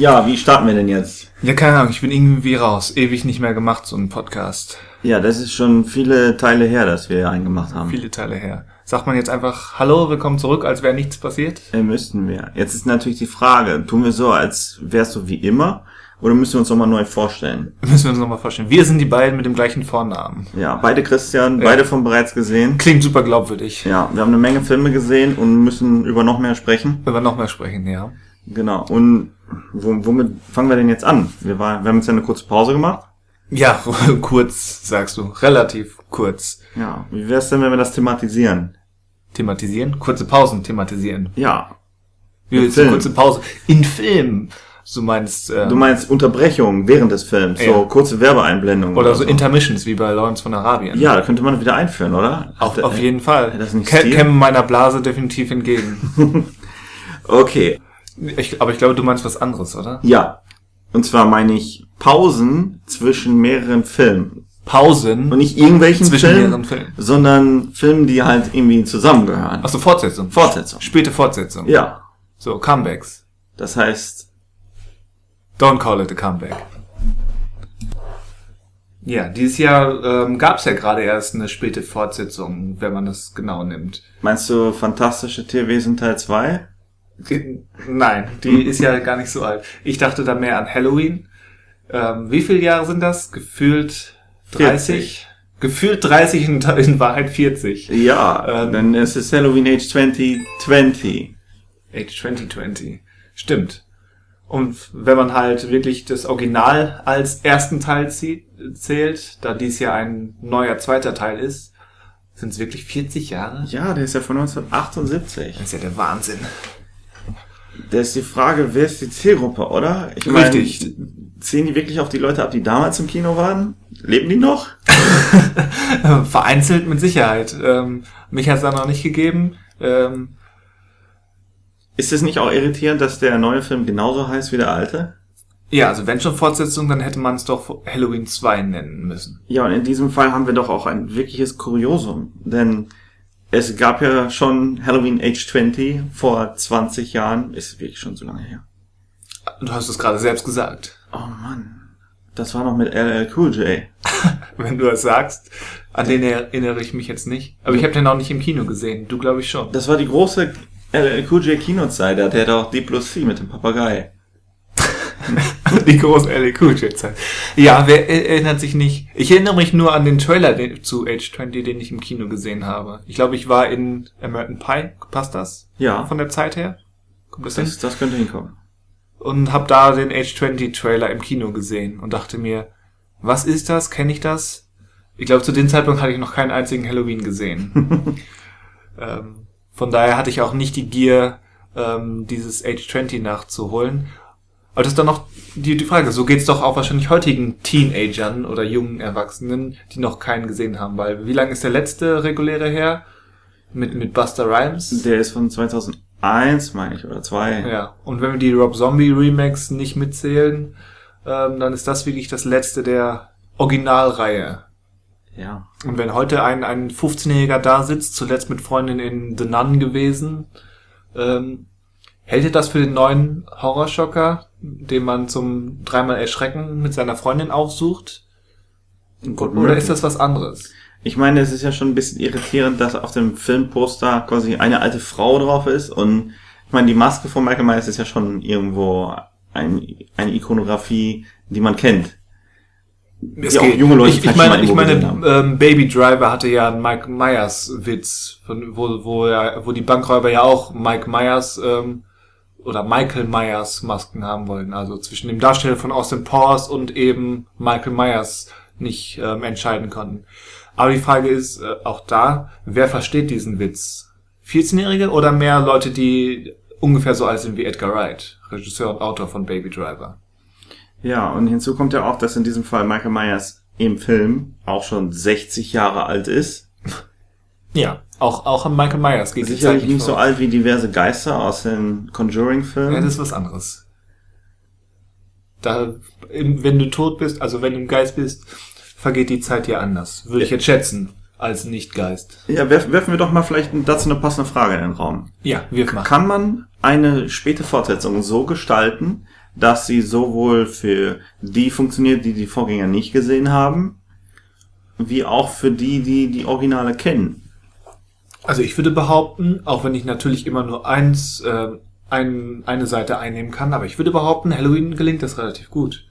Ja, wie starten wir denn jetzt? Ja, keine Ahnung, ich bin irgendwie raus. Ewig nicht mehr gemacht, so ein Podcast. Ja, das ist schon viele Teile her, dass wir einen gemacht haben. Viele Teile her. Sagt man jetzt einfach Hallo, willkommen zurück, als wäre nichts passiert? Äh, müssten wir. Jetzt ist natürlich die Frage, tun wir so, als wärst du wie immer, oder müssen wir uns nochmal neu vorstellen? Müssen wir uns nochmal vorstellen. Wir sind die beiden mit dem gleichen Vornamen. Ja, beide Christian, Ja. beide von bereits gesehen. Klingt super glaubwürdig. Ja, wir haben eine Menge Filme gesehen und müssen über noch mehr sprechen. Wir noch mehr sprechen, ja. Genau. Und womit fangen wir denn jetzt an? Wir, war, wir haben jetzt ja eine kurze Pause gemacht. Ja, kurz, sagst du. Relativ kurz. Ja. Wie wär's denn, wenn wir das thematisieren? Thematisieren? Kurze Pausen thematisieren. Ja. Wie willst du kurze Pause? In Film. Du meinst, äh, Du meinst Unterbrechung während des Films, so Ja. kurze Werbeeinblendungen. oder so Intermissions wie bei Lawrence von Arabien. Ja, da könnte man wieder einführen, oder? Auf, auf jeden Fall. das nicht Kä- Stil? Käme meiner Blase definitiv entgegen. Okay. Ich, aber ich glaube, du meinst was anderes, oder? Ja. Und zwar meine ich Pausen zwischen mehreren Filmen. Pausen Und nicht irgendwelchen zwischen Filmen, mehreren Filmen. sondern Filmen, die halt irgendwie zusammengehören. Achso, Fortsetzung. Fortsetzung. Späte Fortsetzung. Ja. So, Comebacks. Das heißt, Don't call it a comeback. Ja, dieses Jahr ähm, gab es ja gerade erst eine späte Fortsetzung, wenn man das genau nimmt. meinst du Fantastische Tierwesen Teil 2? Nein, die ist ja gar nicht so alt. Ich dachte da mehr an Halloween. Ähm, wie viele Jahre sind das? Gefühlt 30? Gefühlt 30, in, in Wahrheit 40. Ja, Ähm. dann ist es Halloween Age 2020. Age 2020. Stimmt. Und wenn man halt wirklich das Original als ersten Teil zählt, da dies ja ein neuer zweiter Teil ist, sind es wirklich 40 Jahre? Ja, der ist ja von 1978. Das ist ja der Wahnsinn. Da ist die Frage, wer ist die Zielgruppe, oder? Ich meine, Richtig. Ziehen die wirklich auf die Leute ab, die damals im Kino waren? Leben die noch? Vereinzelt mit Sicherheit. Ähm, mich hat es da noch nicht gegeben. Ähm, Ist es nicht auch irritierend, dass der neue Film genauso heißt wie der alte? ja, also wenn schon Fortsetzung, dann hätte man es doch Halloween 2 nennen müssen. Ja, und in diesem Fall haben wir doch auch ein wirkliches Kuriosum. Denn es gab ja schon Halloween Age 20 vor 20 Jahren. Ist wirklich schon so lange her. Du hast es gerade selbst gesagt. Oh Mann. Das war noch mit LL Cool J. Wenn du das sagst, an den erinnere ich mich jetzt nicht. Aber ich habe den auch nicht im Kino gesehen. Du glaube ich schon. Das war die große LL Cool J Kinozeit. Da hatte er doch D plus C mit dem Papagei. Die große LEQ-Zeit. Ja, wer er- erinnert sich nicht? Ich erinnere mich nur an den Trailer zu Age 20, den ich im Kino gesehen habe. Ich glaube, ich war in American Pie. Passt das? Ja, Von der Zeit her? Kommt das hin? das, das könnte hinkommen. Und habe da den Age 20 Trailer im Kino gesehen und dachte mir, was ist das? Kenne ich das? Ich glaube, zu dem Zeitpunkt hatte ich noch keinen einzigen Halloween gesehen. ähm, von daher hatte ich auch nicht die Gier, ähm, dieses Age 20 nachzuholen. Aber das ist dann noch die, die Frage. So geht's doch auch wahrscheinlich heutigen Teenagern oder jungen Erwachsenen, die noch keinen gesehen haben. Weil wie lange ist der letzte reguläre her? Mit, mit Buster Rhymes? Der ist von 2001, meine ich, oder 2. Ja, und wenn wir die Rob Zombie Remakes nicht mitzählen, ähm, dann ist das wirklich das letzte der Originalreihe. ja. Und wenn heute ein, ein 15-Jähriger da sitzt, zuletzt mit Freundin in The Nun gewesen, ähm, hält er das für den neuen Horrorschocker, den man zum dreimal Erschrecken mit seiner Freundin aufsucht? Gut Oder ist das was anderes? Ich meine, es ist ja schon ein bisschen irritierend, dass auf dem Filmposter quasi eine alte Frau drauf ist und ich meine, die Maske von Michael Myers ist ja schon irgendwo ein, eine Ikonografie, die man kennt. Es Ja, auch geht. junge Leute ich, ich meine, ich meine, ähm, Baby Driver hatte ja einen Mike Myers Witz, von, wo, wo, ja, wo die Bankräuber ja auch Mike Myers ähm, oder Michael Myers Masken haben wollten. Also zwischen dem Darsteller von Austin Powers und eben Michael Myers nicht ähm, entscheiden konnten. Aber die Frage ist äh, auch da, wer versteht diesen Witz? 14-Jährige oder mehr Leute, die ungefähr so alt sind wie Edgar Wright, Regisseur und Autor von Baby Driver? Ja, und hinzu kommt ja auch, dass in diesem Fall Michael Myers im Film auch schon 60 Jahre alt ist. Ja, auch, auch an Michael Myers geht Sicherlich nicht so vorbei. alt wie diverse Geister aus den Ja, Conjuring-Filmen. das ist was anderes. Da, im- wenn du tot bist, also wenn du im Geist bist, vergeht die Zeit ja anders. Würde ich jetzt schätzen, als Nicht-Geist. Ja, werf, werfen wir doch mal vielleicht dazu eine passende Frage in den Raum. Ja, wir machen. Kann man eine späte Fortsetzung so gestalten, dass sie sowohl für die funktioniert, die die Vorgänger nicht gesehen haben, wie auch für die, die die Originale kennen. Also ich würde behaupten, auch wenn ich natürlich immer nur eins, äh, ein, eine Seite einnehmen kann, aber ich würde behaupten, Halloween gelingt das relativ gut.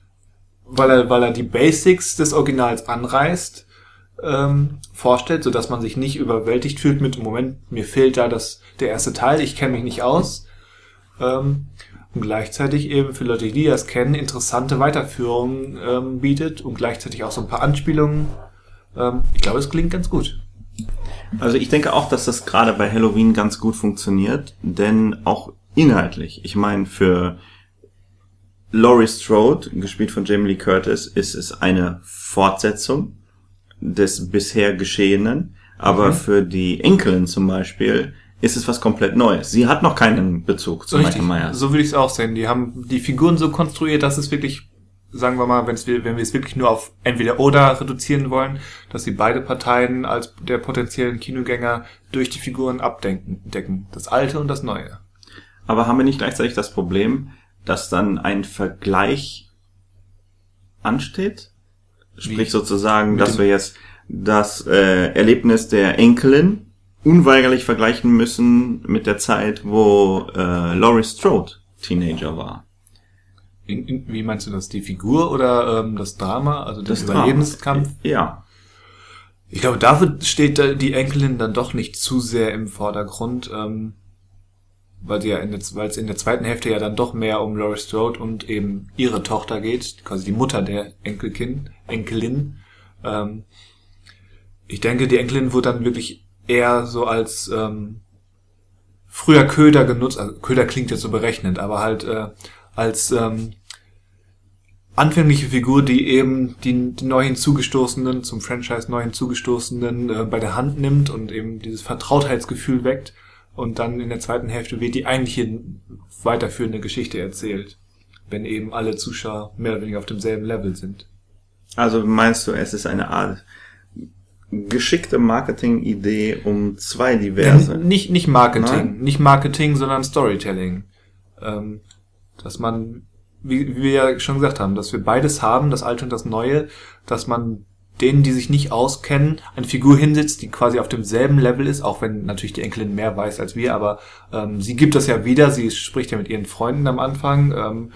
Weil er, weil er die Basics des Originals anreißt, ähm, vorstellt, so dass man sich nicht überwältigt fühlt mit, Moment, mir fehlt da das, der erste Teil, ich kenne mich nicht aus. Ähm, und gleichzeitig eben für Leute, die das kennen, interessante Weiterführungen ähm, bietet und gleichzeitig auch so ein paar Anspielungen. Ähm, ich glaube, es klingt ganz gut. Also ich denke auch, dass das gerade bei Halloween ganz gut funktioniert, denn auch inhaltlich, ich meine, für Laurie Strode, gespielt von Jamie Lee Curtis, ist es eine Fortsetzung des bisher Geschehenen, aber mhm. für die Enkelin zum Beispiel ist es was komplett Neues. Sie hat noch keinen Bezug zu Richtig. Michael Myers. So würde ich es auch sehen. Die haben die Figuren so konstruiert, dass es wirklich sagen wir mal, wenn's, wenn wir es wirklich nur auf entweder oder reduzieren wollen, dass sie beide Parteien als der potenziellen Kinogänger durch die Figuren abdenken, decken. Das Alte und das Neue. Aber haben wir nicht gleichzeitig das Problem, dass dann ein Vergleich ansteht? Sprich Wie? sozusagen, Mit dass wir jetzt das äh, Erlebnis der Enkelin unweigerlich vergleichen müssen mit der Zeit, wo äh, Laurie Strode Teenager war. In, in, wie meinst du das? Die Figur oder ähm, das Drama, also das Überlebenskampf? Ja. Ich glaube, dafür steht die Enkelin dann doch nicht zu sehr im Vordergrund, ähm, weil sie ja in der, weil es in der zweiten Hälfte ja dann doch mehr um Laurie Strode und eben ihre Tochter geht, quasi die Mutter der Enkelkind, Enkelin. Ähm, ich denke, die Enkelin wurde dann wirklich eher so als ähm, früher Köder genutzt. Also Köder klingt jetzt so berechnend, aber halt äh, als ähm, anfängliche Figur, die eben die, die neu hinzugestoßenen, zum Franchise neu hinzugestoßenen äh, bei der Hand nimmt und eben dieses Vertrautheitsgefühl weckt und dann in der zweiten Hälfte wird die eigentliche weiterführende Geschichte erzählt, wenn eben alle Zuschauer mehr oder weniger auf demselben Level sind. Also meinst du, es ist eine Art geschickte Marketing-Idee um zwei diverse? Ja, nicht, nicht Marketing, Nein? nicht Marketing, sondern Storytelling. Ähm, dass man wie, wie wir ja schon gesagt haben, dass wir beides haben, das Alte und das Neue, dass man denen, die sich nicht auskennen, eine Figur hinsetzt, die quasi auf demselben Level ist, auch wenn natürlich die Enkelin mehr weiß als wir, aber ähm, sie gibt das ja wieder, sie spricht ja mit ihren Freunden am Anfang, ähm,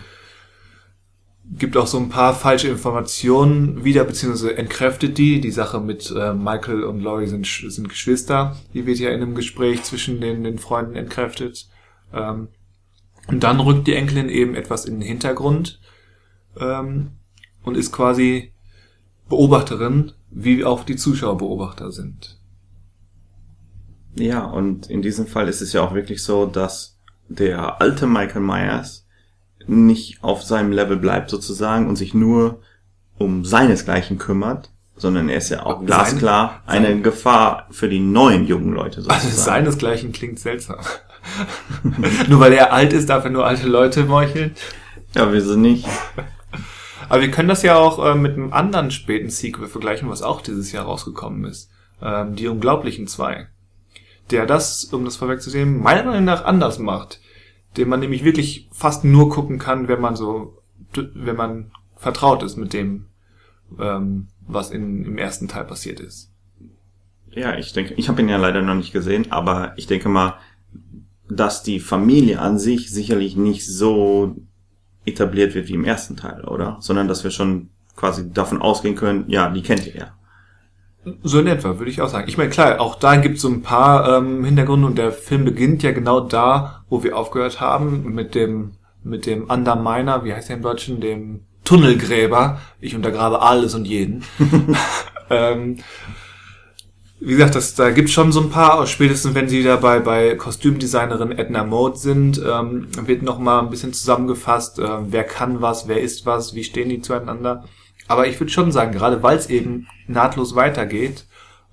gibt auch so ein paar falsche Informationen wieder, beziehungsweise entkräftet die. Die Sache mit äh, Michael und Laurie sind, sind Geschwister, die wird ja in einem Gespräch zwischen den, den Freunden entkräftet. Ähm, und dann rückt die Enkelin eben etwas in den Hintergrund ähm, und ist quasi Beobachterin, wie auch die Zuschauer Beobachter sind. Ja, und in diesem Fall ist es ja auch wirklich so, dass der alte Michael Myers nicht auf seinem Level bleibt sozusagen und sich nur um seinesgleichen kümmert, sondern er ist ja auch glasklar eine Gefahr für die neuen jungen Leute sozusagen. Also seinesgleichen klingt seltsam. Nur weil er alt ist, darf er nur alte Leute meucheln? Ja, wieso nicht? Aber wir können das ja auch äh, mit einem anderen späten Sequel vergleichen, was auch dieses Jahr rausgekommen ist. Ähm, die Unglaublichen zwei. Der das, um das vorwegzusehen, meiner Meinung nach anders macht. Den man nämlich wirklich fast nur gucken kann, wenn man so, wenn man vertraut ist mit dem, ähm, was in, im ersten Teil passiert ist. Ja, ich denke, ich habe ihn ja leider noch nicht gesehen, aber ich denke mal, dass die Familie an sich sicherlich nicht so etabliert wird wie im ersten Teil, oder? Sondern dass wir schon quasi davon ausgehen können, ja, die kennt ihr ja. So in etwa, würde ich auch sagen. Ich meine, klar, auch da gibt es so ein paar ähm, Hintergründe und der Film beginnt ja genau da, wo wir aufgehört haben, mit dem, mit dem Underminer, wie heißt der im Deutschen, dem Tunnelgräber. Ich untergrabe alles und jeden. ähm, wie gesagt, das, da gibt's schon so ein paar, spätestens wenn sie dabei bei Kostümdesignerin Edna Mode sind, ähm, wird noch mal ein bisschen zusammengefasst, äh, wer kann was, wer ist was, wie stehen die zueinander. Aber ich würde schon sagen, gerade weil es eben nahtlos weitergeht,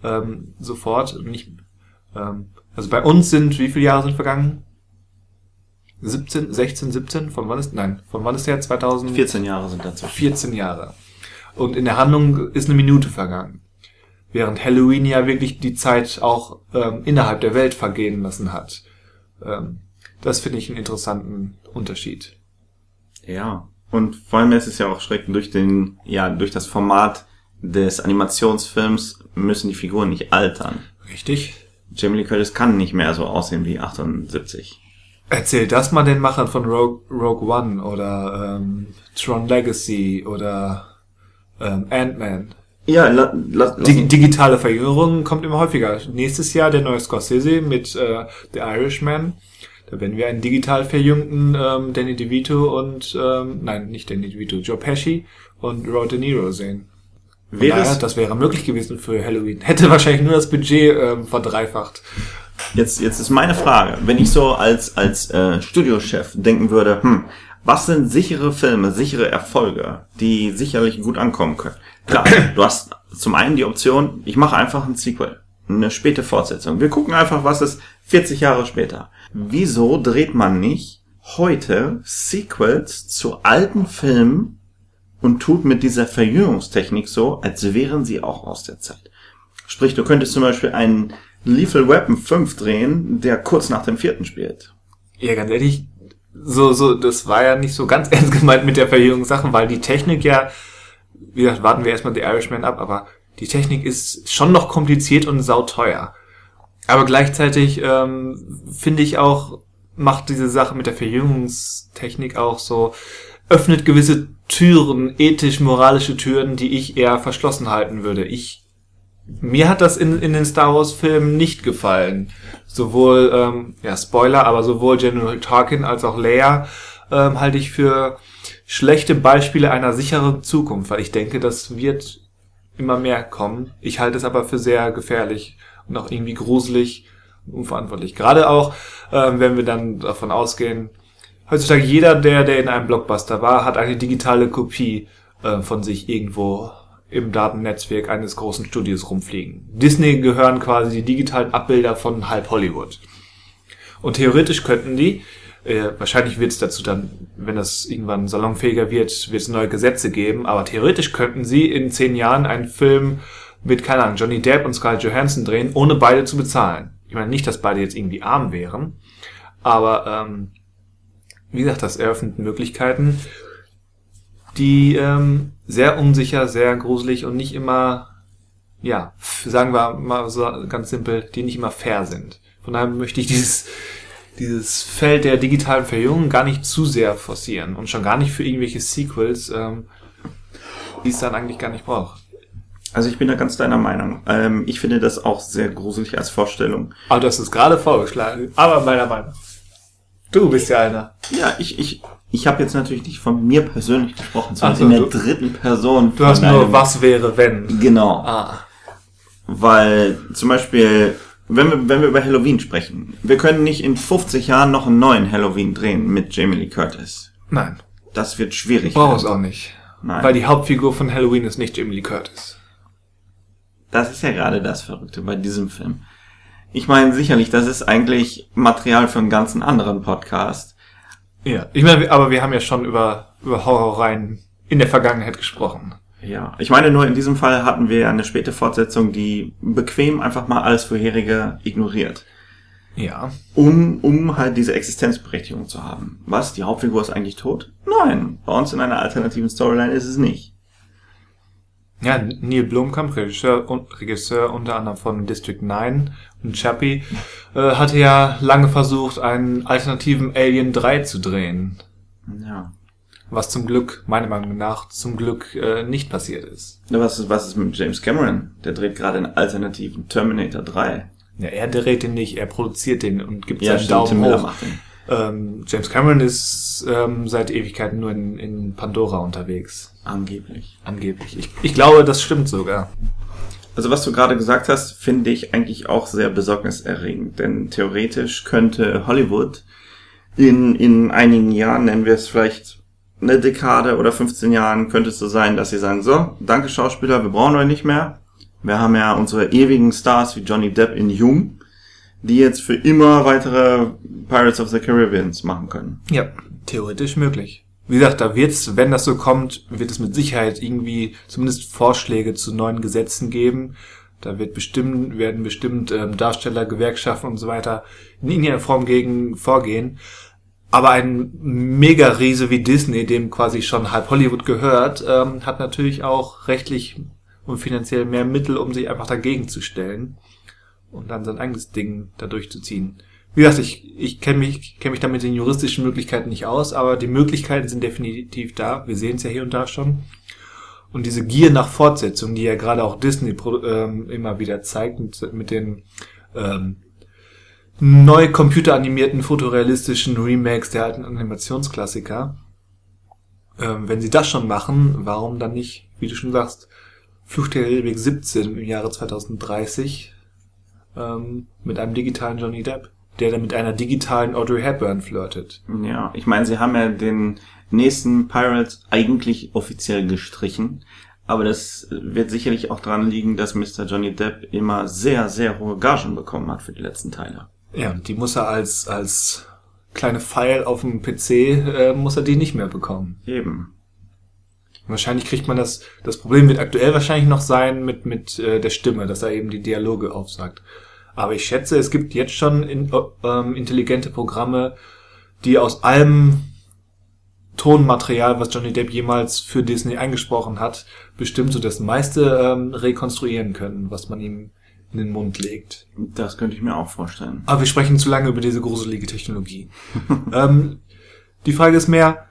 ähm, sofort, nicht, ähm, also bei uns sind, wie viele Jahre sind vergangen? 17, 16, 17? Von wann ist, nein, von wann ist der? 2000? 14 Jahre sind dazu. 14 Jahre. Und in der Handlung ist eine Minute vergangen während Halloween ja wirklich die Zeit auch ähm, innerhalb der Welt vergehen lassen hat. Ähm, das finde ich einen interessanten Unterschied. Ja. Und vor allem ist es ja auch schreckend durch den, ja, durch das Format des Animationsfilms müssen die Figuren nicht altern. Richtig. Jamie Lee Curtis kann nicht mehr so aussehen wie 78. Erzähl das mal den Machern von Rogue, Rogue One oder ähm, Tron Legacy oder ähm, Ant-Man. Ja, la, la, Dig digitale Verjüngerung kommt immer häufiger. Nächstes Jahr der neue Scorsese mit äh, The Irishman. Da werden wir einen digital verjüngten ähm, Danny DeVito und ähm, nein, nicht Danny DeVito, Joe Pesci und Robert De Niro sehen. Von Wäre daher, es- das wäre möglich gewesen für Halloween. Hätte wahrscheinlich nur das Budget ähm, verdreifacht. Jetzt, jetzt ist meine Frage, wenn ich so als, als äh, Studiochef denken würde, hm, was sind sichere Filme, sichere Erfolge, die sicherlich gut ankommen können? Klar, du hast zum einen die Option, ich mache einfach ein Sequel, eine späte Fortsetzung. Wir gucken einfach, was ist 40 Jahre später. Wieso dreht man nicht heute Sequels zu alten Filmen und tut mit dieser Verjüngungstechnik so, als wären sie auch aus der Zeit? Sprich, du könntest zum Beispiel einen Lethal Weapon 5 drehen, der kurz nach dem vierten spielt. Ja, ganz ehrlich, so, so, das war ja nicht so ganz ernst gemeint mit der Verjüngungssache, weil die Technik ja, wie gesagt, warten wir erstmal The Irishman ab, aber die Technik ist schon noch kompliziert und sauteuer. Aber gleichzeitig ähm, finde ich auch, macht diese Sache mit der Verjüngungstechnik auch so, öffnet gewisse Türen, ethisch-moralische Türen, die ich eher verschlossen halten würde. Ich mir hat das in, in den Star Wars Filmen nicht gefallen. Sowohl, ähm, ja, Spoiler, aber sowohl General Tarkin als auch Leia ähm, halte ich für schlechte Beispiele einer sicheren Zukunft, weil ich denke, das wird immer mehr kommen. Ich halte es aber für sehr gefährlich und auch irgendwie gruselig und unverantwortlich. Gerade auch, ähm, wenn wir dann davon ausgehen, heutzutage jeder, der, der in einem Blockbuster war, hat eine digitale Kopie äh, von sich irgendwo im Datennetzwerk eines großen Studios rumfliegen. Disney gehören quasi die digitalen Abbilder von halb Hollywood. Und theoretisch könnten die, äh, wahrscheinlich wird es dazu dann, wenn das irgendwann salonfähiger wird, wird es neue Gesetze geben, aber theoretisch könnten sie in zehn Jahren einen Film mit, keine Ahnung, Johnny Depp und Scarlett Johansson drehen, ohne beide zu bezahlen. Ich meine nicht, dass beide jetzt irgendwie arm wären, aber ähm, wie gesagt, das eröffnet Möglichkeiten, die ähm, sehr unsicher, sehr gruselig und nicht immer, ja, sagen wir mal so ganz simpel, die nicht immer fair sind. Von daher möchte ich dieses, dieses Feld der digitalen Verjüngung gar nicht zu sehr forcieren und schon gar nicht für irgendwelche Sequels, ähm, die es dann eigentlich gar nicht braucht. Also ich bin da ganz deiner Meinung. Ähm, ich finde das auch sehr gruselig als Vorstellung. Aber du hast es gerade vorgeschlagen, aber meiner Meinung. Du bist ja einer. Ja, ich, ich, ich habe jetzt natürlich nicht von mir persönlich gesprochen, sondern Ach so, in der du- dritten Person. Du hast nur was wäre wenn. Genau. Ah. Weil zum Beispiel, wenn wir, wenn wir über Halloween sprechen, wir können nicht in 50 Jahren noch einen neuen Halloween drehen mit Jamie Lee Curtis. Nein, Das wird schwierig. brauche es auch nicht. Nein. Weil die Hauptfigur von Halloween ist nicht Jamie Lee Curtis. Das ist ja gerade das Verrückte bei diesem Film. Ich meine, sicherlich, das ist eigentlich Material für einen ganzen anderen Podcast. Ja, ich meine, aber wir haben ja schon über, über Horrorreihen in der Vergangenheit gesprochen. Ja, ich meine nur, in diesem Fall hatten wir eine späte Fortsetzung, die bequem einfach mal alles vorherige ignoriert. Ja. Um, um halt diese Existenzberechtigung zu haben. Was? Die Hauptfigur ist eigentlich tot? Nein. Bei uns in einer alternativen Storyline ist es nicht. Ja, Neil Blomkamp, Regisseur, und, Regisseur unter anderem von District 9 und Chappie, äh, hatte ja lange versucht, einen alternativen Alien 3 zu drehen. Ja. Was zum Glück, meiner Meinung nach, zum Glück äh, nicht passiert ist. Na, Was ist, was ist mit James Cameron? Der dreht gerade einen alternativen Terminator 3. Ja, er dreht den nicht, er produziert den und gibt Ja, seinen stimmt, Tim Daumen Miller hoch. macht den. Ähm, James Cameron ist ähm, seit Ewigkeiten nur in, in Pandora unterwegs. Angeblich. Angeblich. Ich, ich glaube, das stimmt sogar. Also was du gerade gesagt hast, finde ich eigentlich auch sehr besorgniserregend, denn theoretisch könnte Hollywood in, in einigen Jahren, nennen wir es vielleicht eine Dekade oder 15 Jahren, könnte es so sein, dass sie sagen, so, danke Schauspieler, wir brauchen euch nicht mehr. Wir haben ja unsere ewigen Stars wie Johnny Depp in Jung, die jetzt für immer weitere Pirates of the Caribbeans machen können. Ja, theoretisch möglich. Wie gesagt, da wird's, wenn das so kommt, wird es mit Sicherheit irgendwie zumindest Vorschläge zu neuen Gesetzen geben. Da wird bestimmt, werden bestimmt ähm, Darsteller, Gewerkschaften und so weiter in irgendeiner Form gegen vorgehen. aber ein Mega-Riese wie Disney, dem quasi schon halb Hollywood gehört, ähm, hat natürlich auch rechtlich und finanziell mehr Mittel, um sich einfach dagegen zu stellen und dann sein eigenes Ding da durchzuziehen. Wie gesagt, ich, ich kenne mich, kenn mich da mit den juristischen Möglichkeiten nicht aus, aber die Möglichkeiten sind definitiv da. Wir sehen es ja hier und da schon. Und diese Gier nach Fortsetzung, die ja gerade auch Disney ähm, immer wieder zeigt, mit, mit den ähm, neu computeranimierten fotorealistischen Remakes der alten Animationsklassiker. Ähm, wenn sie das schon machen, warum dann nicht, wie du schon sagst, Flucht der Karibik 17 im Jahre 2030 ähm, mit einem digitalen Johnny Depp, der dann mit einer digitalen Audrey Hepburn flirtet. Ja, ich meine, sie haben ja den nächsten Pirates eigentlich offiziell gestrichen. Aber das wird sicherlich auch daran liegen, dass Mr. Johnny Depp immer sehr, sehr hohe Gagen bekommen hat für die letzten Teile. Ja, die muss er als, als kleine File auf dem PC, äh, muss er die nicht mehr bekommen. Eben. Wahrscheinlich kriegt man das, das Problem wird aktuell wahrscheinlich noch sein mit, mit äh, der Stimme, dass er eben die Dialoge aufsagt. Aber ich schätze, es gibt jetzt schon in, ähm, intelligente Programme, die aus allem Tonmaterial, was Johnny Depp jemals für Disney eingesprochen hat, bestimmt so das meiste ähm, rekonstruieren können, was man ihm in den Mund legt. Das könnte ich mir auch vorstellen. Aber wir sprechen zu lange über diese gruselige Technologie. ähm, die Frage ist mehr,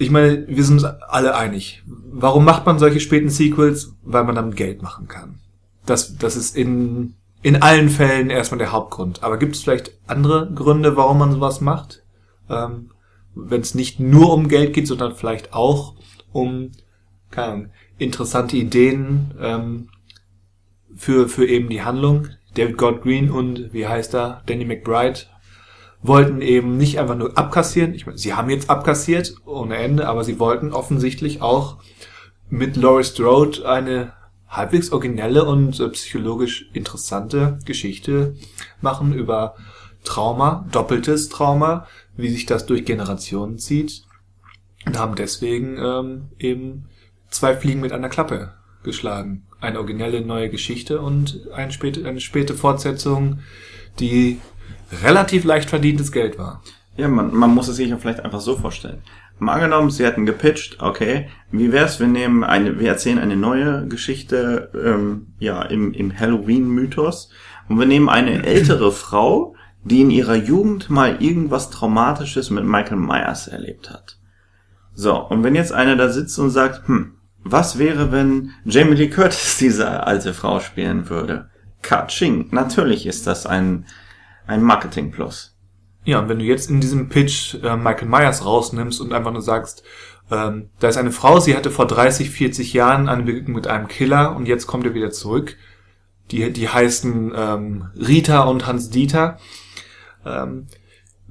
ich meine, wir sind uns alle einig. Warum macht man solche späten Sequels? Weil man damit Geld machen kann. Das, das ist in, in allen Fällen erstmal der Hauptgrund. Aber gibt es vielleicht andere Gründe, warum man sowas macht? Ähm, Wenn es nicht nur um Geld geht, sondern vielleicht auch um, keine Ahnung, interessante Ideen, ähm, für, für eben die Handlung. David God Green und, wie heißt er, Danny McBride wollten eben nicht einfach nur abkassieren. Ich meine, sie haben jetzt abkassiert ohne Ende, aber sie wollten offensichtlich auch mit Laurie Strode eine halbwegs originelle und äh, psychologisch interessante Geschichte machen über Trauma, doppeltes Trauma, wie sich das durch Generationen zieht und haben deswegen ähm, eben zwei Fliegen mit einer Klappe geschlagen. Eine originelle neue Geschichte und eine späte, eine späte Fortsetzung, die relativ leicht verdientes Geld war. Ja, man, man muss es sich ja vielleicht einfach so vorstellen. Mal angenommen, sie hätten gepitcht, okay, wie wär's, wir nehmen eine, wir erzählen eine neue Geschichte, ähm, ja, im, im Halloween-Mythos und wir nehmen eine ältere Frau, die in ihrer Jugend mal irgendwas Traumatisches mit Michael Myers erlebt hat. So, und wenn jetzt einer da sitzt und sagt, hm, was wäre, wenn Jamie Lee Curtis diese alte Frau spielen würde? Katsching. Natürlich ist das ein, ein Marketing-Plus. Ja, und wenn du jetzt in diesem Pitch äh, Michael Myers rausnimmst und einfach nur sagst, ähm, da ist eine Frau, sie hatte vor 30, 40 Jahren eine Begegnung mit einem Killer und jetzt kommt er wieder zurück. Die, die heißen ähm, Rita und Hans Dieter. Ähm,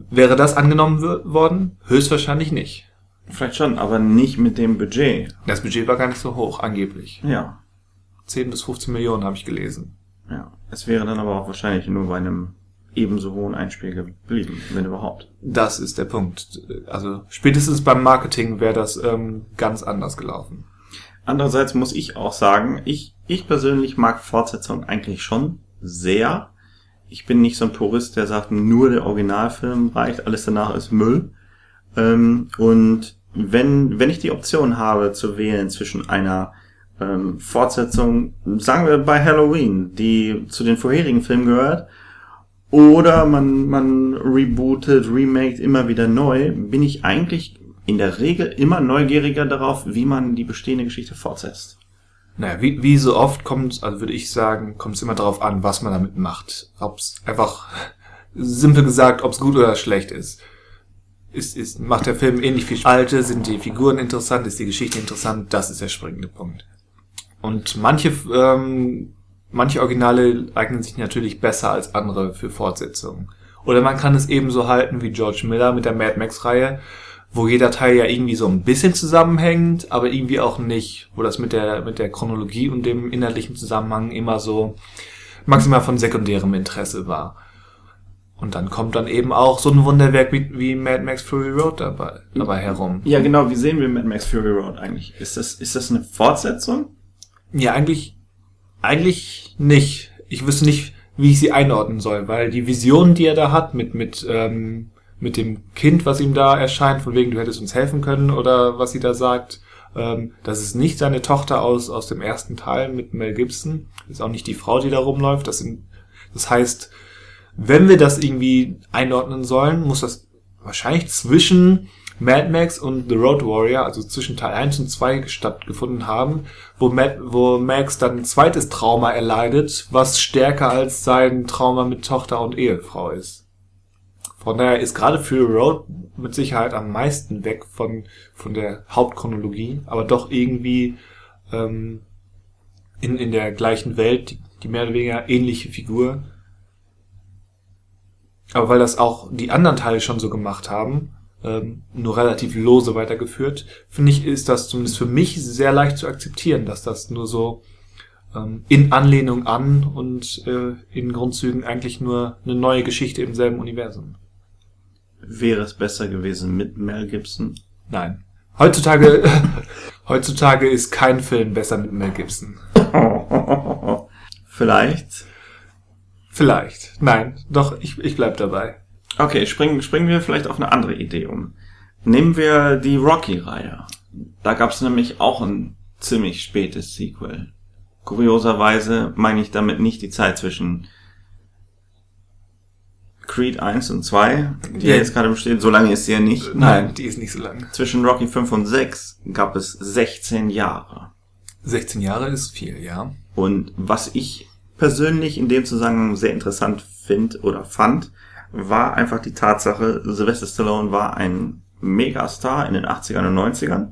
wäre das angenommen worden? Höchstwahrscheinlich nicht. Vielleicht schon, aber nicht mit dem Budget. Das Budget war gar nicht so hoch, angeblich. Ja. 10 bis 15 Millionen habe ich gelesen. Ja. Es wäre dann aber auch wahrscheinlich nur bei einem ebenso hohen Einspiel geblieben, wenn überhaupt. Das ist der Punkt. Also spätestens beim Marketing wäre das ähm, ganz anders gelaufen. Andererseits muss ich auch sagen, ich, ich persönlich mag Fortsetzungen eigentlich schon sehr. Ich bin nicht so ein Purist, der sagt, nur der Originalfilm reicht, alles danach ist Müll. Ähm, und wenn, wenn ich die Option habe zu wählen zwischen einer ähm, Fortsetzung, sagen wir bei Halloween, die zu den vorherigen Filmen gehört, oder man, man rebootet, remaked immer wieder neu, bin ich eigentlich in der Regel immer neugieriger darauf, wie man die bestehende Geschichte fortsetzt. Naja, wie, wie so oft kommt, also würde ich sagen, kommt es immer darauf an, was man damit macht. Ob es einfach, simpel gesagt, ob es gut oder schlecht ist. Ist, ist, macht der Film ähnlich viel Alte, sind die Figuren interessant, ist die Geschichte interessant, das ist der springende Punkt. Und manche ähm, manche Originale eignen sich natürlich besser als andere für Fortsetzungen. Oder man kann es ebenso halten wie George Miller mit der Mad Max-Reihe, wo jeder Teil ja irgendwie so ein bisschen zusammenhängt, aber irgendwie auch nicht, wo das mit der, mit der Chronologie und dem inhaltlichen Zusammenhang immer so maximal von sekundärem Interesse war. Und dann kommt dann eben auch so ein Wunderwerk wie, wie Mad Max Fury Road dabei, dabei herum. Ja, genau. Wie sehen wir Mad Max Fury Road eigentlich? Ist das, ist das eine Fortsetzung? Ja, eigentlich eigentlich nicht. Ich wüsste nicht, wie ich sie einordnen soll, weil die Vision, die er da hat mit, mit, ähm, mit dem Kind, was ihm da erscheint, von wegen, du hättest uns helfen können oder was sie da sagt. Ähm, das ist nicht seine Tochter aus, aus dem ersten Teil mit Mel Gibson. Das ist auch nicht die Frau, die da rumläuft. Das, sind, das heißt, wenn wir das irgendwie einordnen sollen, muss das wahrscheinlich zwischen Mad Max und The Road Warrior, also zwischen Teil 1 und 2 stattgefunden haben, wo, Mad, wo Max dann ein zweites Trauma erleidet, was stärker als sein Trauma mit Tochter und Ehefrau ist. Von daher ist gerade Fury Road mit Sicherheit am meisten weg von, von der Hauptchronologie, aber doch irgendwie ähm, in, in der gleichen Welt, die, die mehr oder weniger ähnliche Figur. Aber weil das auch die anderen Teile schon so gemacht haben, ähm, nur relativ lose weitergeführt, finde ich, ist das zumindest für mich sehr leicht zu akzeptieren, dass das nur so ähm, in Anlehnung an und äh, in Grundzügen eigentlich nur eine neue Geschichte im selben Universum. Wäre es besser gewesen mit Mel Gibson? Nein. Heutzutage, heutzutage ist kein Film besser mit Mel Gibson. Vielleicht. Vielleicht. Nein, doch, ich, ich bleib dabei. Okay, springen, springen wir vielleicht auf eine andere Idee um. Nehmen wir die Rocky-Reihe. Da gab es nämlich auch ein ziemlich spätes Sequel. Kurioserweise meine ich damit nicht die Zeit zwischen Creed 1 und 2, die ja. jetzt gerade besteht. So lange ist sie ja nicht. Nein, die ist nicht so lang. Zwischen Rocky 5 und 6 gab es 16 Jahre. 16 Jahre ist viel, ja. Und was ich persönlich in dem Zusammenhang sehr interessant finde oder fand, war einfach die Tatsache, Sylvester Stallone war ein Megastar in den 80ern und 90ern.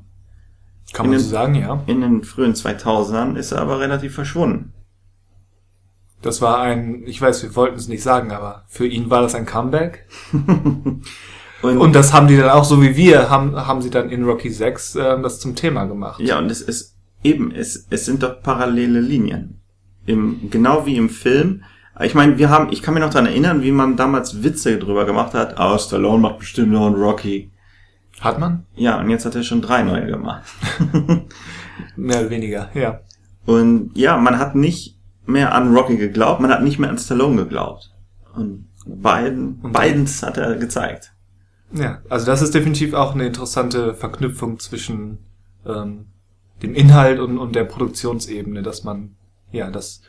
Kann man den, so sagen, ja. In den frühen 2000ern ist er aber relativ verschwunden. Das war ein, ich weiß, wir wollten es nicht sagen, aber für ihn war das ein Comeback. und, und, das haben die dann auch, so wie wir, haben, haben sie dann in Rocky 6 äh, das zum Thema gemacht. Ja, und es ist eben, es, es sind doch parallele Linien. Im, genau wie im Film ich meine, wir haben, ich kann mich noch daran erinnern, wie man damals Witze drüber gemacht hat. Ah, oh, Stallone macht bestimmt noch einen Rocky. Hat man? Ja, und jetzt hat er schon drei neue gemacht. mehr oder weniger, ja. Und ja, man hat nicht mehr an Rocky geglaubt, man hat nicht mehr an Stallone geglaubt. Und beiden, und beidens hat er gezeigt. Ja, also das ist definitiv auch eine interessante Verknüpfung zwischen ähm, dem Inhalt und, und der Produktionsebene, dass man, ja, das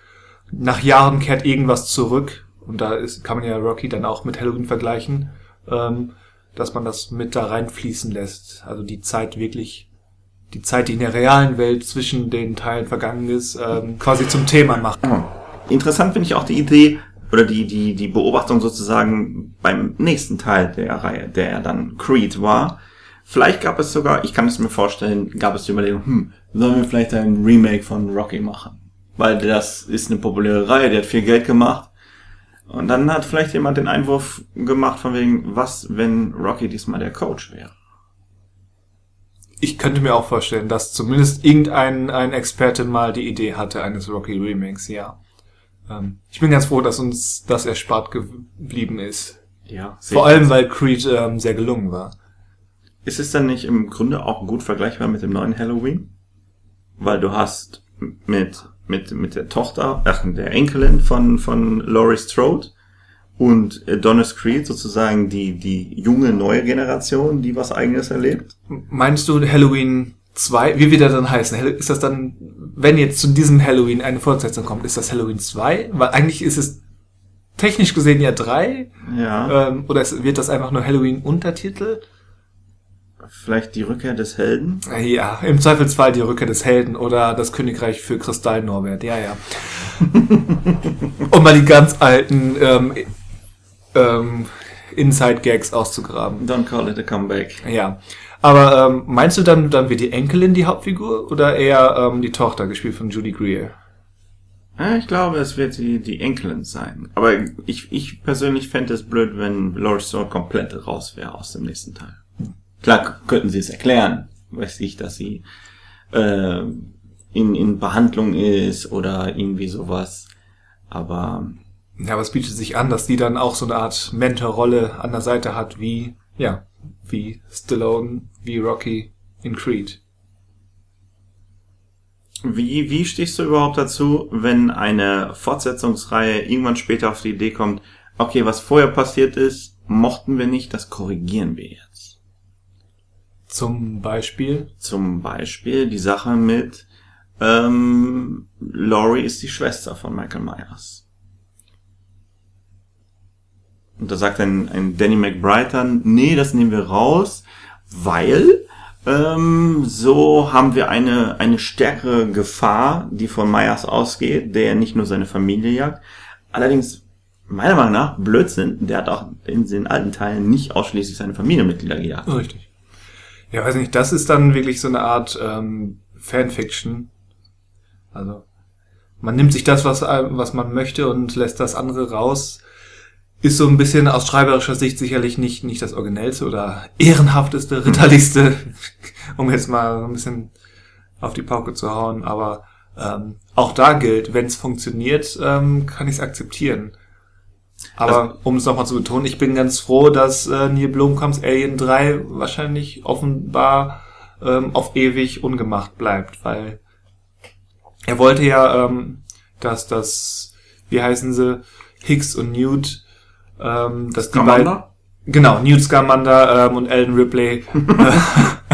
nach Jahren kehrt irgendwas zurück und da ist, kann man ja Rocky dann auch mit Halloween vergleichen, ähm, dass man das mit da reinfließen lässt. Also die Zeit wirklich, die Zeit, die in der realen Welt zwischen den Teilen vergangen ist, ähm, quasi zum Thema macht. Interessant finde ich auch die Idee oder die, die, die Beobachtung sozusagen beim nächsten Teil der Reihe, der dann Creed war. Vielleicht gab es sogar, ich kann es mir vorstellen, gab es die Überlegung, hm, sollen wir vielleicht ein Remake von Rocky machen? Weil das ist eine populäre Reihe, die hat viel Geld gemacht. Und dann hat vielleicht jemand den Einwurf gemacht von wegen, was, wenn Rocky diesmal der Coach wäre? Ich könnte mir auch vorstellen, dass zumindest irgendein ein Experte mal die Idee hatte eines Rocky Remakes, ja. Ähm, ich bin ganz froh, dass uns das erspart geblieben ist. Ja. Vor allem, weil Creed ähm, sehr gelungen war. Ist es dann nicht im Grunde auch gut vergleichbar mit dem neuen Halloween? Weil du hast mit mit, mit der Tochter, ach, der Enkelin von, von Laurie Strode und Adonis Creed sozusagen die, die junge neue Generation, die was eigenes erlebt. Meinst du Halloween 2, wie wird er dann heißen? Ist das dann, wenn jetzt zu diesem Halloween eine Fortsetzung kommt, ist das Halloween 2? Weil eigentlich ist es technisch gesehen ja 3. Ja. Ähm, oder wird das einfach nur Halloween Untertitel? Vielleicht die Rückkehr des Helden? Ja, im Zweifelsfall die Rückkehr des Helden oder das Königreich für Kristall Norbert. Ja, ja. um mal die ganz alten ähm, ähm, Inside-Gags auszugraben. Don't call it a comeback. Ja. Aber ähm, meinst du dann, dann wird die Enkelin die Hauptfigur oder eher ähm, die Tochter, gespielt von Judy Greer? Ja, ich glaube, es wird die, die Enkelin sein. Aber ich, ich persönlich fände es blöd, wenn Laurie Strode komplett raus wäre aus dem nächsten Teil. Klar könnten sie es erklären, weiß ich, dass sie äh, in, in Behandlung ist oder irgendwie sowas. Aber ja, aber es bietet sich an, dass die dann auch so eine Art Mentorrolle an der Seite hat, wie ja, wie Stallone, wie Rocky in Creed. Wie, wie stehst du überhaupt dazu, wenn eine Fortsetzungsreihe irgendwann später auf die Idee kommt, okay, was vorher passiert ist, mochten wir nicht, das korrigieren wir jetzt. Zum Beispiel? Zum Beispiel die Sache mit ähm, Laurie ist die Schwester von Michael Myers. Und da sagt ein, ein Danny McBride dann, nee, das nehmen wir raus, weil ähm, so haben wir eine, eine stärkere Gefahr, die von Myers ausgeht, der nicht nur seine Familie jagt. Allerdings, meiner Meinung nach, Blödsinn, der hat auch in den alten Teilen nicht ausschließlich seine Familienmitglieder gejagt. Richtig. Ja, weiß nicht, das ist dann wirklich so eine Art ähm, Fanfiction. Also, man nimmt sich das, was, was man möchte und lässt das andere raus ist so ein bisschen aus schreiberischer Sicht sicherlich nicht, nicht das originellste oder ehrenhafteste, ritterlichste, um jetzt mal so ein bisschen auf die Pauke zu hauen. Aber ähm, auch da gilt, wenn es funktioniert, ähm, kann ich es akzeptieren. Aber also, um es nochmal zu betonen, ich bin ganz froh, dass äh, Neil Blomkamps Alien 3 wahrscheinlich offenbar ähm, auf ewig ungemacht bleibt, weil er wollte ja, ähm, dass das, wie heißen sie, Hicks und Newt ähm, dass die beiden, genau, Newt Scamander ähm, und Ellen Ripley.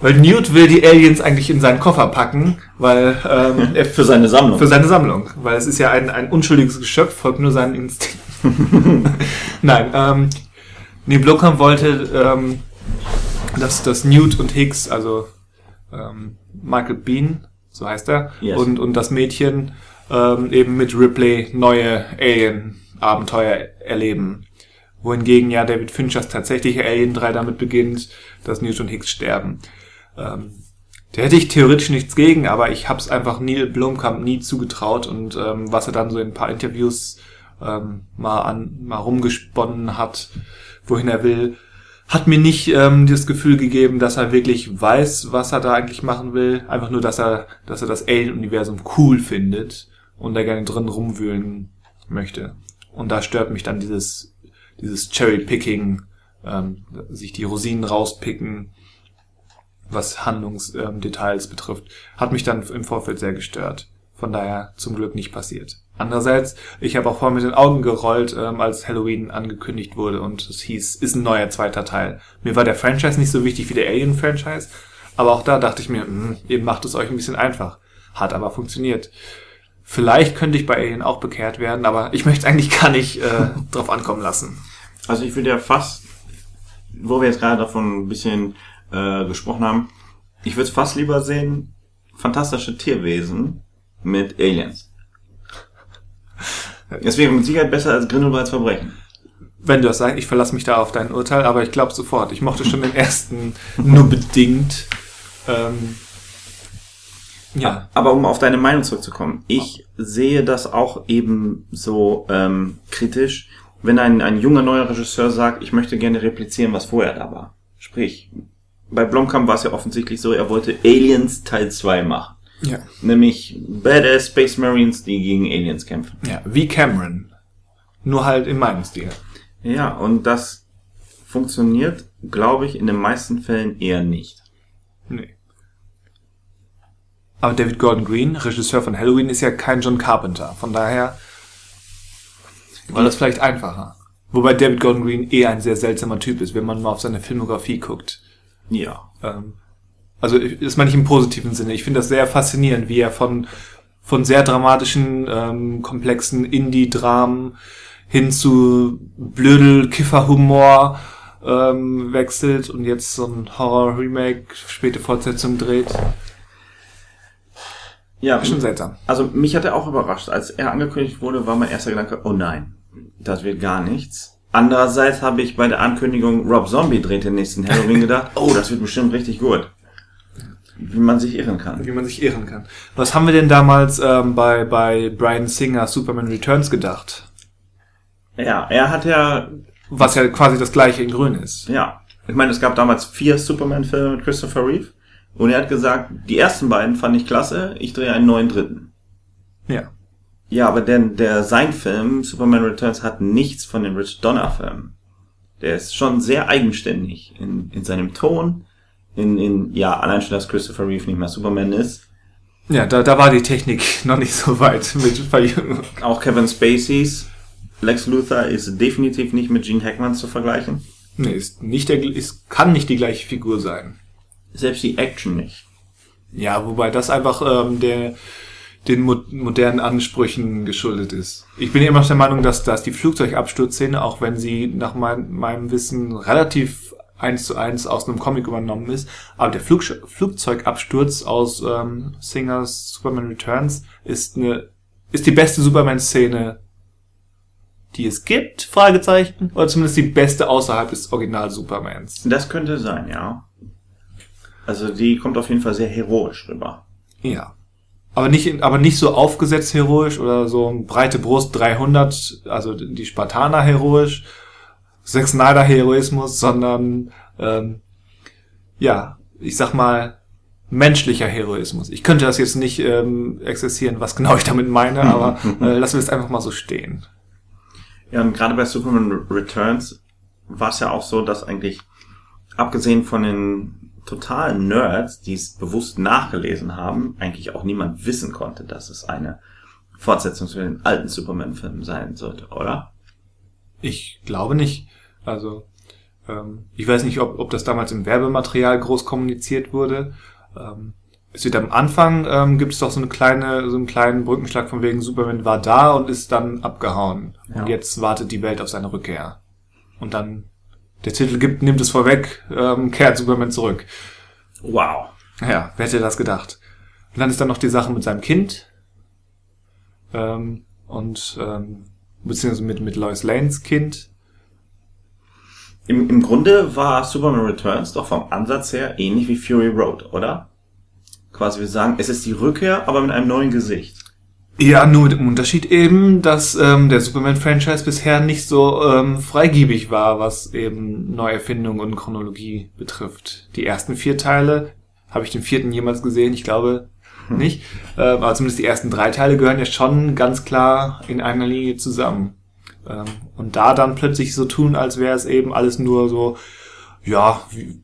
weil Newt will die Aliens eigentlich in seinen Koffer packen, weil ähm, er für seine Sammlung. Für seine Sammlung, weil es ist ja ein, ein unschuldiges Geschöpf, folgt nur seinen Instinkten. Nein, ähm, nee, Blomkamp wollte, ähm, dass, dass Newt und Hicks, also ähm, Michael Bean, so heißt er, yes. und, und das Mädchen ähm, eben mit Ripley neue Alien Abenteuer erleben. Wohingegen ja David Finchers tatsächliche Alien 3 damit beginnt, dass Newt und Hicks sterben. Ähm, da hätte ich theoretisch nichts gegen, aber ich habe es einfach Neil Blomkamp nie zugetraut und ähm, was er dann so in ein paar Interviews ähm, mal an mal rumgesponnen hat, wohin er will, hat mir nicht ähm, das Gefühl gegeben, dass er wirklich weiß, was er da eigentlich machen will. Einfach nur, dass er, dass er das Alien-Universum cool findet und da gerne drin rumwühlen möchte. Und da stört mich dann dieses, dieses Cherry-Picking, ähm, sich die Rosinen rauspicken, was Handlungsdetails ähm, betrifft, hat mich dann im Vorfeld sehr gestört. Von daher zum Glück nicht passiert. Andererseits, ich habe auch voll mit den Augen gerollt, ähm, als Halloween angekündigt wurde und es hieß, ist ein neuer zweiter Teil. Mir war der Franchise nicht so wichtig wie der Alien-Franchise, aber auch da dachte ich mir, mh, hm, ihr macht es euch ein bisschen einfach. Hat aber funktioniert. Vielleicht könnte ich bei Alien auch bekehrt werden, aber ich möchte eigentlich gar nicht äh, drauf ankommen lassen. Also ich würde ja fast, wo wir jetzt gerade davon ein bisschen äh, gesprochen haben, ich würde es fast lieber sehen, fantastische Tierwesen mit Aliens. Es wäre mit Sicherheit besser als Grindelwalds Verbrechen. Wenn du das sagst, ich verlasse mich da auf dein Urteil, aber ich glaube sofort. Ich mochte schon den ersten nur bedingt. Ähm, ja. Aber um auf deine Meinung zurückzukommen, ich sehe das auch eben so ähm, kritisch, wenn ein, ein junger neuer Regisseur sagt, ich möchte gerne replizieren, was vorher da war. Sprich, bei Blomkamp war es ja offensichtlich so, er wollte Aliens Teil 2 machen. Ja. Nämlich Badass Space Marines, die gegen Aliens kämpfen. Ja, wie Cameron. Nur halt in meinem Stil. Ja, und das funktioniert, glaube ich, in den meisten Fällen eher nicht. Nee. Aber David Gordon Green, Regisseur von Halloween, ist ja kein John Carpenter. Von daher war das vielleicht einfacher. Wobei David Gordon Green eh ein sehr seltsamer Typ ist, wenn man mal auf seine Filmografie guckt. Ja. Ähm, also das meine ich im positiven Sinne. Ich finde das sehr faszinierend, wie er von, von sehr dramatischen, ähm, komplexen Indie-Dramen hin zu Blödel, Kifferhumor ähm, wechselt und jetzt so ein Horror-Remake, späte Fortsetzung dreht. Ja, schon seltsam. Also mich hat er auch überrascht. Als er angekündigt wurde, war mein erster Gedanke, oh nein, das wird gar nichts. Andererseits habe ich bei der Ankündigung, Rob Zombie dreht den nächsten Halloween gedacht, oh, das wird bestimmt richtig gut. Wie man sich irren kann. Wie man sich irren kann. Was haben wir denn damals ähm, bei, bei Brian Singer Superman Returns gedacht? Ja, er hat ja... Was ja quasi das gleiche in grün ist. Ja. Ich meine, es gab damals vier Superman-Filme mit Christopher Reeve. Und er hat gesagt, die ersten beiden fand ich klasse, ich drehe einen neuen dritten. Ja. Ja, aber denn der sein Film, Superman Returns, hat nichts von den Rich Donner Filmen. Der ist schon sehr eigenständig in, in seinem Ton, in, in, ja, allein schon, dass Christopher Reeve nicht mehr Superman ist. Ja, da, da war die Technik noch nicht so weit mit Verjüngung. Auch Kevin Spaceys Lex Luthor ist definitiv nicht mit Gene Hackman zu vergleichen. Nee, ist nicht der, ist, kann nicht die gleiche Figur sein. Selbst die Action nicht. Ja, wobei das einfach ähm, der den mo modernen Ansprüchen geschuldet ist. Ich bin immer noch der Meinung, dass, dass die Flugzeugabsturzszene, auch wenn sie nach mein, meinem Wissen relativ eins zu eins aus einem Comic übernommen ist, aber der Flug Flugzeugabsturz aus ähm, Singers Superman Returns ist eine ist die beste Superman-Szene, die es gibt, Fragezeichen, oder zumindest die beste außerhalb des Original Supermans. Das könnte sein, ja. Also die kommt auf jeden Fall sehr heroisch rüber. Ja. Aber nicht, aber nicht so aufgesetzt heroisch oder so breite Brust 300, also die Spartaner heroisch, Zack Snyder Heroismus, sondern, ähm, ja, ich sag mal, menschlicher Heroismus. Ich könnte das jetzt nicht ähm, exerzieren, was genau ich damit meine, aber äh, lassen wir es einfach mal so stehen. Ja, und gerade bei Superman Returns war es ja auch so, dass eigentlich, abgesehen von den totalen Nerds, die es bewusst nachgelesen haben, eigentlich auch niemand wissen konnte, dass es eine Fortsetzung zu den alten Superman-Filmen sein sollte, oder? Ich glaube nicht. Also, ähm, ich weiß nicht, ob, ob das damals im Werbematerial groß kommuniziert wurde. Ähm, es wird am Anfang, ähm, gibt es doch so eine kleine, so einen kleinen Brückenschlag von wegen Superman war da und ist dann abgehauen. Ja. Und jetzt wartet die Welt auf seine Rückkehr. Und dann der Titel gibt, nimmt es vorweg, ähm, kehrt Superman zurück. Wow. Ja, wer hätte das gedacht? Und dann ist dann noch die Sache mit seinem Kind. Ähm, und ähm, beziehungsweise mit, mit Lois Lanes Kind. Im, Im Grunde war Superman Returns doch vom Ansatz her ähnlich wie Fury Road, oder? Quasi wir sagen, es ist die Rückkehr, aber mit einem neuen Gesicht. Ja, nur mit dem Unterschied eben, dass ähm, der Superman-Franchise bisher nicht so ähm, freigiebig war, was eben Neuerfindung und Chronologie betrifft. Die ersten vier Teile, habe ich den vierten jemals gesehen? Ich glaube hm. nicht. Ähm, aber zumindest die ersten drei Teile gehören ja schon ganz klar in einer Linie zusammen. Ähm, und da dann plötzlich so tun, als wäre es eben alles nur so, ja, wie,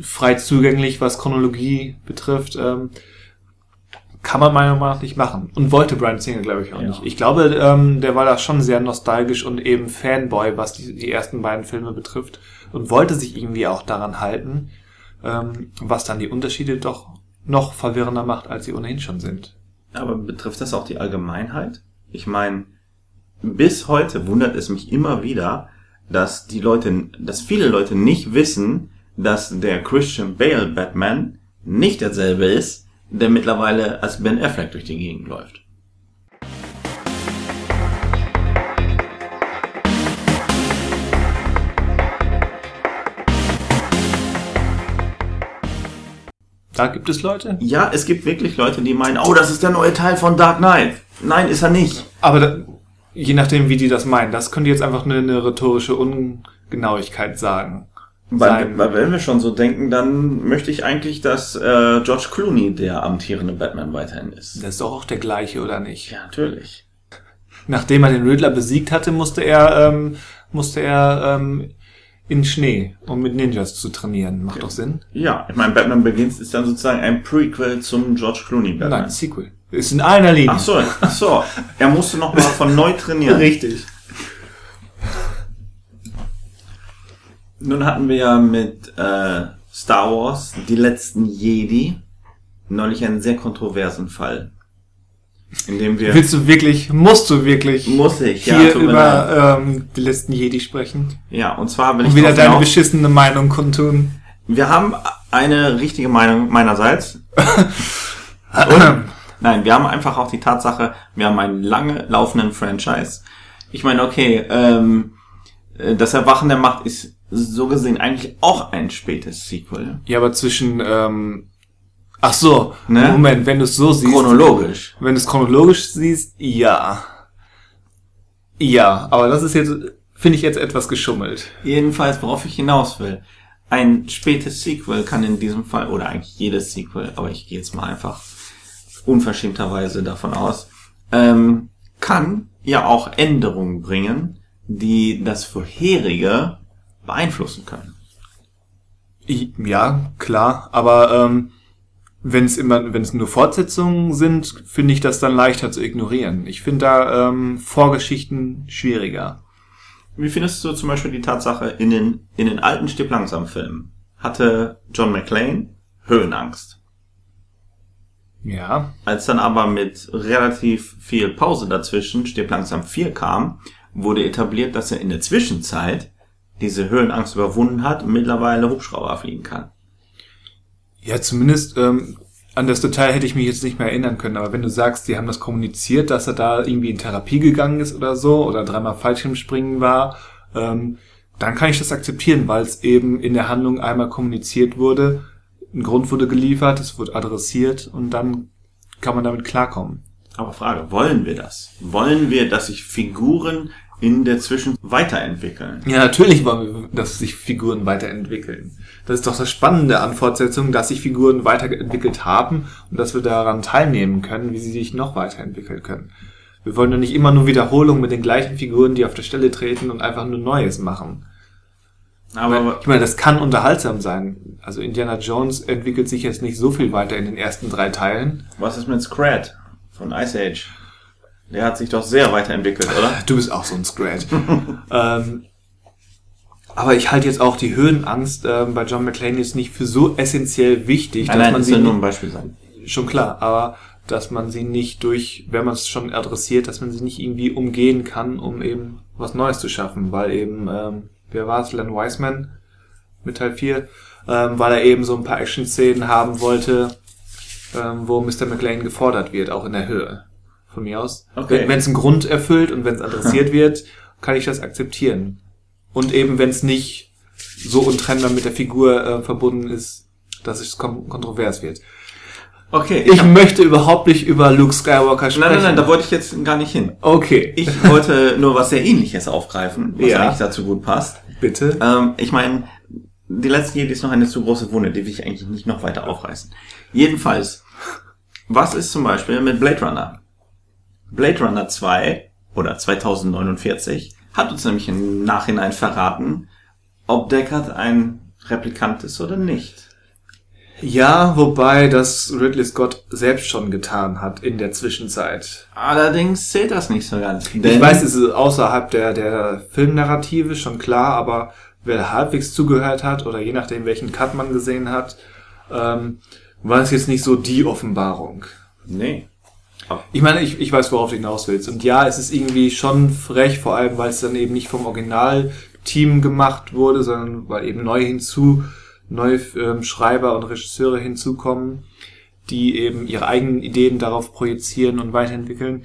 frei zugänglich, was Chronologie betrifft. Ähm, kann man meiner Meinung nach nicht machen. Und wollte Brian Singer, glaube ich, auch ja. nicht. Ich glaube, ähm, der war da schon sehr nostalgisch und eben Fanboy, was die, die ersten beiden Filme betrifft. Und wollte sich irgendwie auch daran halten, ähm, was dann die Unterschiede doch noch verwirrender macht, als sie ohnehin schon sind. Aber betrifft das auch die Allgemeinheit? Ich meine, bis heute wundert es mich immer wieder, dass die Leute, dass viele Leute nicht wissen, dass der Christian Bale Batman nicht derselbe ist, der mittlerweile als Ben Affleck durch die Gegend läuft. Da gibt es Leute? Ja, es gibt wirklich Leute, die meinen, oh, das ist der neue Teil von Dark Knight. Nein, ist er nicht. Aber da, je nachdem, wie die das meinen, das könnte jetzt einfach eine, eine rhetorische Ungenauigkeit sagen. Weil, weil wenn wir schon so denken, dann möchte ich eigentlich, dass äh, George Clooney der amtierende Batman weiterhin ist. Das ist doch auch der gleiche, oder nicht? Ja, natürlich. Nachdem er den Riddler besiegt hatte, musste er, ähm, musste er ähm, in Schnee, um mit Ninjas zu trainieren. Macht okay. doch Sinn? Ja, ich meine, Batman Begins ist dann sozusagen ein Prequel zum George Clooney Batman. Nein, Sequel. Ist in einer Linie. Ach so, ach so. Er musste noch mal von neu trainieren. Richtig. Nun hatten wir ja mit äh, Star Wars, die letzten Jedi, neulich einen sehr kontroversen Fall. In dem wir Willst du wirklich, musst du wirklich muss ich, hier ja, über ähm, die letzten Jedi sprechen? Ja, und zwar will ich und wieder deine beschissene Meinung kundtun. Wir haben eine richtige Meinung meinerseits. und, nein, wir haben einfach auch die Tatsache, wir haben einen lange laufenden Franchise. Ich meine, okay, ähm, äh, das Erwachen der Macht ist so gesehen eigentlich auch ein spätes Sequel. Ja, aber zwischen, ähm, ach so, ne? Moment, wenn du es so siehst. Chronologisch. Wenn du es chronologisch siehst, ja. Ja, aber das ist jetzt, finde ich jetzt etwas geschummelt. Jedenfalls, worauf ich hinaus will. Ein spätes Sequel kann in diesem Fall, oder eigentlich jedes Sequel, aber ich gehe jetzt mal einfach unverschämterweise davon aus, ähm, kann ja auch Änderungen bringen, die das vorherige beeinflussen können. Ja, klar, aber ähm, wenn es immer, wenn es nur Fortsetzungen sind, finde ich das dann leichter zu ignorieren. Ich finde da ähm, Vorgeschichten schwieriger. Wie findest du zum Beispiel die Tatsache, in den, in den alten Stipp langsam Filmen hatte John McClane Höhenangst. Ja. Als dann aber mit relativ viel Pause dazwischen Stirb langsam 4 kam, wurde etabliert, dass er in der Zwischenzeit diese Höhenangst überwunden hat und mittlerweile Hubschrauber fliegen kann. Ja, zumindest ähm, an das Detail hätte ich mich jetzt nicht mehr erinnern können, aber wenn du sagst, die haben das kommuniziert, dass er da irgendwie in Therapie gegangen ist oder so oder dreimal Fallschirmspringen war, ähm, dann kann ich das akzeptieren, weil es eben in der Handlung einmal kommuniziert wurde, ein Grund wurde geliefert, es wurde adressiert und dann kann man damit klarkommen. Aber Frage, wollen wir das? Wollen wir, dass sich Figuren in der Zwischen weiterentwickeln? Ja, natürlich wollen wir, dass sich Figuren weiterentwickeln. Das ist doch das Spannende an Fortsetzungen, dass sich Figuren weiterentwickelt haben und dass wir daran teilnehmen können, wie sie sich noch weiterentwickeln können. Wir wollen doch nicht immer nur Wiederholungen mit den gleichen Figuren, die auf der Stelle treten und einfach nur Neues machen. Aber ich meine, das kann unterhaltsam sein. Also Indiana Jones entwickelt sich jetzt nicht so viel weiter in den ersten drei Teilen. Was ist mit Scrat von Ice Age? Der hat sich doch sehr weiterentwickelt, oder? Du bist auch so ein Scrat. ähm, aber ich halte jetzt auch die Höhenangst ähm, bei John McClane jetzt nicht für so essentiell wichtig, nein, dass nein, man das sie nur ein Beispiel sein. schon klar, aber dass man sie nicht durch, wenn man es schon adressiert, dass man sie nicht irgendwie umgehen kann, um eben was Neues zu schaffen, weil eben, ähm, wer war es, Len Wiseman mit Teil 4, ähm, weil er eben so ein paar Action-Szenen haben wollte, ähm, wo Mr. McLean gefordert wird, auch in der Höhe. Von mir aus. Okay. Wenn es einen Grund erfüllt und wenn es adressiert wird, kann ich das akzeptieren. Und eben, wenn es nicht so untrennbar mit der Figur äh, verbunden ist, dass es kon kontrovers wird. Okay, Ich hab- möchte überhaupt nicht über Luke Skywalker sprechen. Nein, nein, nein, da wollte ich jetzt gar nicht hin. Okay. Ich wollte nur was sehr ähnliches aufgreifen, was Ja. eigentlich dazu gut passt. Bitte. Ähm, ich meine, die letzten Jedi ist noch eine zu große Wunde, die will ich eigentlich nicht noch weiter aufreißen. Jedenfalls, was ist zum Beispiel mit Blade Runner? Blade Runner 2 oder 2049 hat uns nämlich im Nachhinein verraten, ob Deckard ein Replikant ist oder nicht. Ja, wobei das Ridley Scott selbst schon getan hat in der Zwischenzeit. Allerdings zählt das nicht so ganz. ich weiß, es ist außerhalb der, der Filmnarrative schon klar, aber wer halbwegs zugehört hat oder je nachdem welchen Cut man gesehen hat, ähm, war es jetzt nicht so die Offenbarung. Nee. Ich meine, ich, ich weiß, worauf du hinaus willst. Und ja, es ist irgendwie schon frech, vor allem, weil es dann eben nicht vom Originalteam gemacht wurde, sondern weil eben neu hinzu, neue ähm, Schreiber und Regisseure hinzukommen, die eben ihre eigenen Ideen darauf projizieren und weiterentwickeln.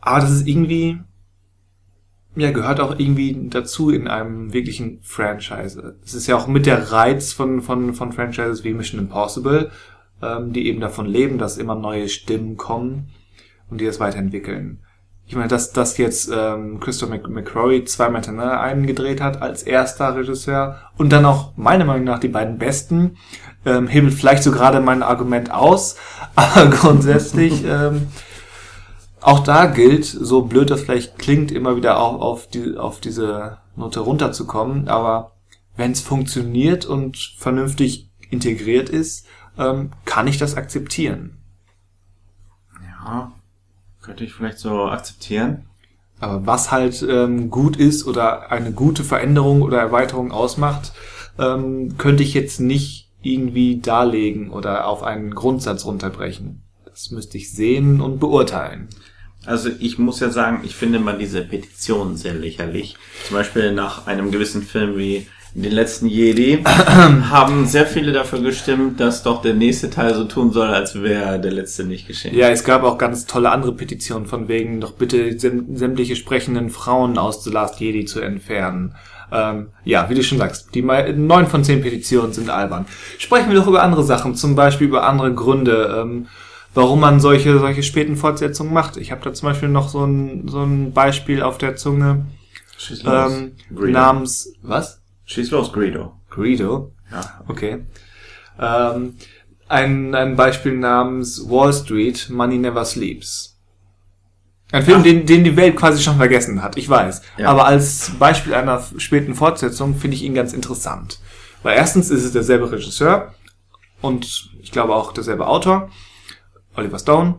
Aber das ist irgendwie, ja, gehört auch irgendwie dazu in einem wirklichen Franchise. Es ist ja auch mit der Reiz von, von, von Franchises wie Mission Impossible, ähm, die eben davon leben, dass immer neue Stimmen kommen und die das weiterentwickeln. Ich meine, dass, dass jetzt ähm, Christopher Mc- McQuarrie zweimal hintereinander einen gedreht hat als erster Regisseur und dann auch meiner Meinung nach die beiden besten, ähm, hebelt vielleicht so gerade mein Argument aus, aber grundsätzlich ähm, auch da gilt, so blöd das vielleicht klingt, immer wieder auch auf, die, auf diese Note runterzukommen, aber wenn es funktioniert und vernünftig integriert ist, ähm, kann ich das akzeptieren. Ja, könnte ich vielleicht so akzeptieren. Aber was halt ähm, gut ist oder eine gute Veränderung oder Erweiterung ausmacht, ähm, könnte ich jetzt nicht irgendwie darlegen oder auf einen Grundsatz runterbrechen. Das müsste ich sehen und beurteilen. Also ich muss ja sagen, ich finde mal diese Petition sehr lächerlich. Zum Beispiel nach einem gewissen Film wie Den letzten Jedi haben sehr viele dafür gestimmt, dass doch der nächste Teil so tun soll, als wäre der letzte nicht geschehen. Ja, es gab auch ganz tolle andere Petitionen von wegen, doch bitte säm- sämtliche sprechenden Frauen aus The Last Jedi zu entfernen. Ähm, ja, wie du schon sagst, die neun von zehn Petitionen sind albern. Sprechen wir doch über andere Sachen, zum Beispiel über andere Gründe, ähm, warum man solche, solche späten Fortsetzungen macht. Ich habe da zum Beispiel noch so ein, so ein Beispiel auf der Zunge ähm, namens, was? Schieß los, Greedo. Greedo? Ja. Okay. Ähm, ein, ein Beispiel namens Wall Street, Money Never Sleeps. Ein Film, Ach. den, den die Welt quasi schon vergessen hat, ich weiß. Ja. Aber als Beispiel einer späten Fortsetzung finde ich ihn ganz interessant. Weil erstens ist es derselbe Regisseur und ich glaube auch derselbe Autor, Oliver Stone,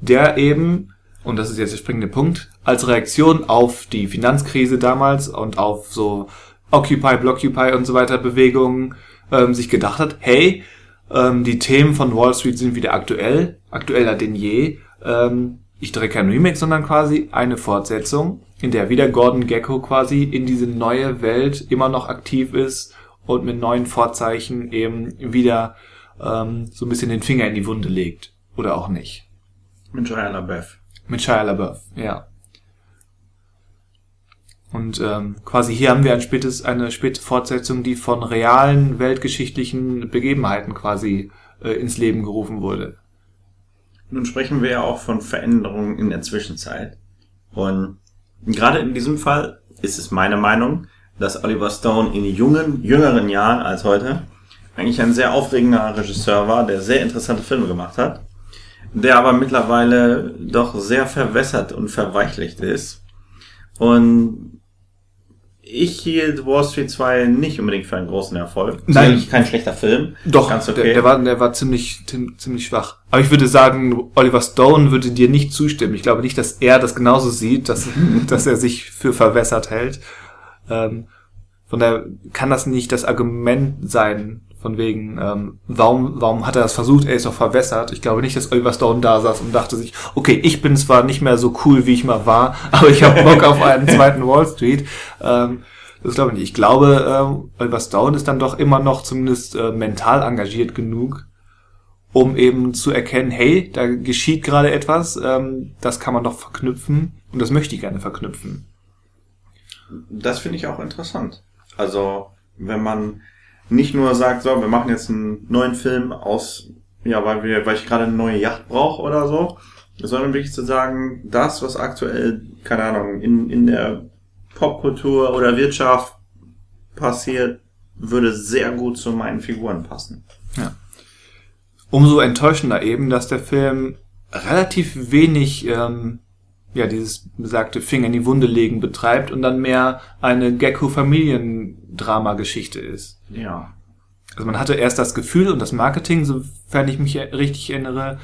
der eben, und das ist jetzt der springende Punkt, als Reaktion auf die Finanzkrise damals und auf so Occupy, Blockupy und so weiter Bewegungen ähm, sich gedacht hat, hey, ähm, die Themen von Wall Street sind wieder aktuell, aktueller denn je. Ähm, ich drehe kein Remake, sondern quasi eine Fortsetzung, in der wieder Gordon Gecko quasi in diese neue Welt immer noch aktiv ist und mit neuen Vorzeichen eben wieder ähm, so ein bisschen den Finger in die Wunde legt. Oder auch nicht. Mit Shia LaBeouf. Mit Shia LaBeouf, ja. Und ähm, quasi hier haben wir ein spätes, eine späte Fortsetzung, die von realen weltgeschichtlichen Begebenheiten quasi äh, ins Leben gerufen wurde. Nun sprechen wir ja auch von Veränderungen in der Zwischenzeit. Und gerade in diesem Fall ist es meine Meinung, dass Oliver Stone in jungen, jüngeren Jahren als heute eigentlich ein sehr aufregender Regisseur war, der sehr interessante Filme gemacht hat, der aber mittlerweile doch sehr verwässert und verweichlicht ist. Und ich hielt Wall Street 2 nicht unbedingt für einen großen Erfolg. Nein. Sicherlich kein schlechter Film. Doch, ganz okay. Der, der, war, der war ziemlich, ziemlich schwach. Aber ich würde sagen, Oliver Stone würde dir nicht zustimmen. Ich glaube nicht, dass er das genauso sieht, dass, dass er sich für verwässert hält. Ähm, von daher kann das nicht das Argument sein, von wegen, ähm, warum, warum hat er das versucht? Er ist doch verwässert. Ich glaube nicht, dass Oliver Stone da saß und dachte sich, okay, ich bin zwar nicht mehr so cool, wie ich mal war, aber ich habe Bock auf einen zweiten Wall Street. Ähm, das glaube ich nicht. Ich glaube, ähm, Oliver Stone ist dann doch immer noch zumindest äh, mental engagiert genug, um eben zu erkennen, hey, da geschieht gerade etwas, ähm, das kann man doch verknüpfen und das möchte ich gerne verknüpfen. Das finde ich auch interessant. Also, wenn man nicht nur sagt, so, wir machen jetzt einen neuen Film aus, ja, weil wir, weil ich gerade eine neue Yacht brauche oder so, sondern wirklich zu sagen, das, was aktuell, keine Ahnung, in, in der Popkultur oder Wirtschaft passiert, würde sehr gut zu meinen Figuren passen. Ja. Umso enttäuschender eben, dass der Film relativ wenig ähm, ja, dieses besagte Finger in die Wunde legen betreibt und dann mehr eine Gecko-Familiendrama-Geschichte ist. Ja. Also man hatte erst das Gefühl und das Marketing, sofern ich mich richtig erinnere,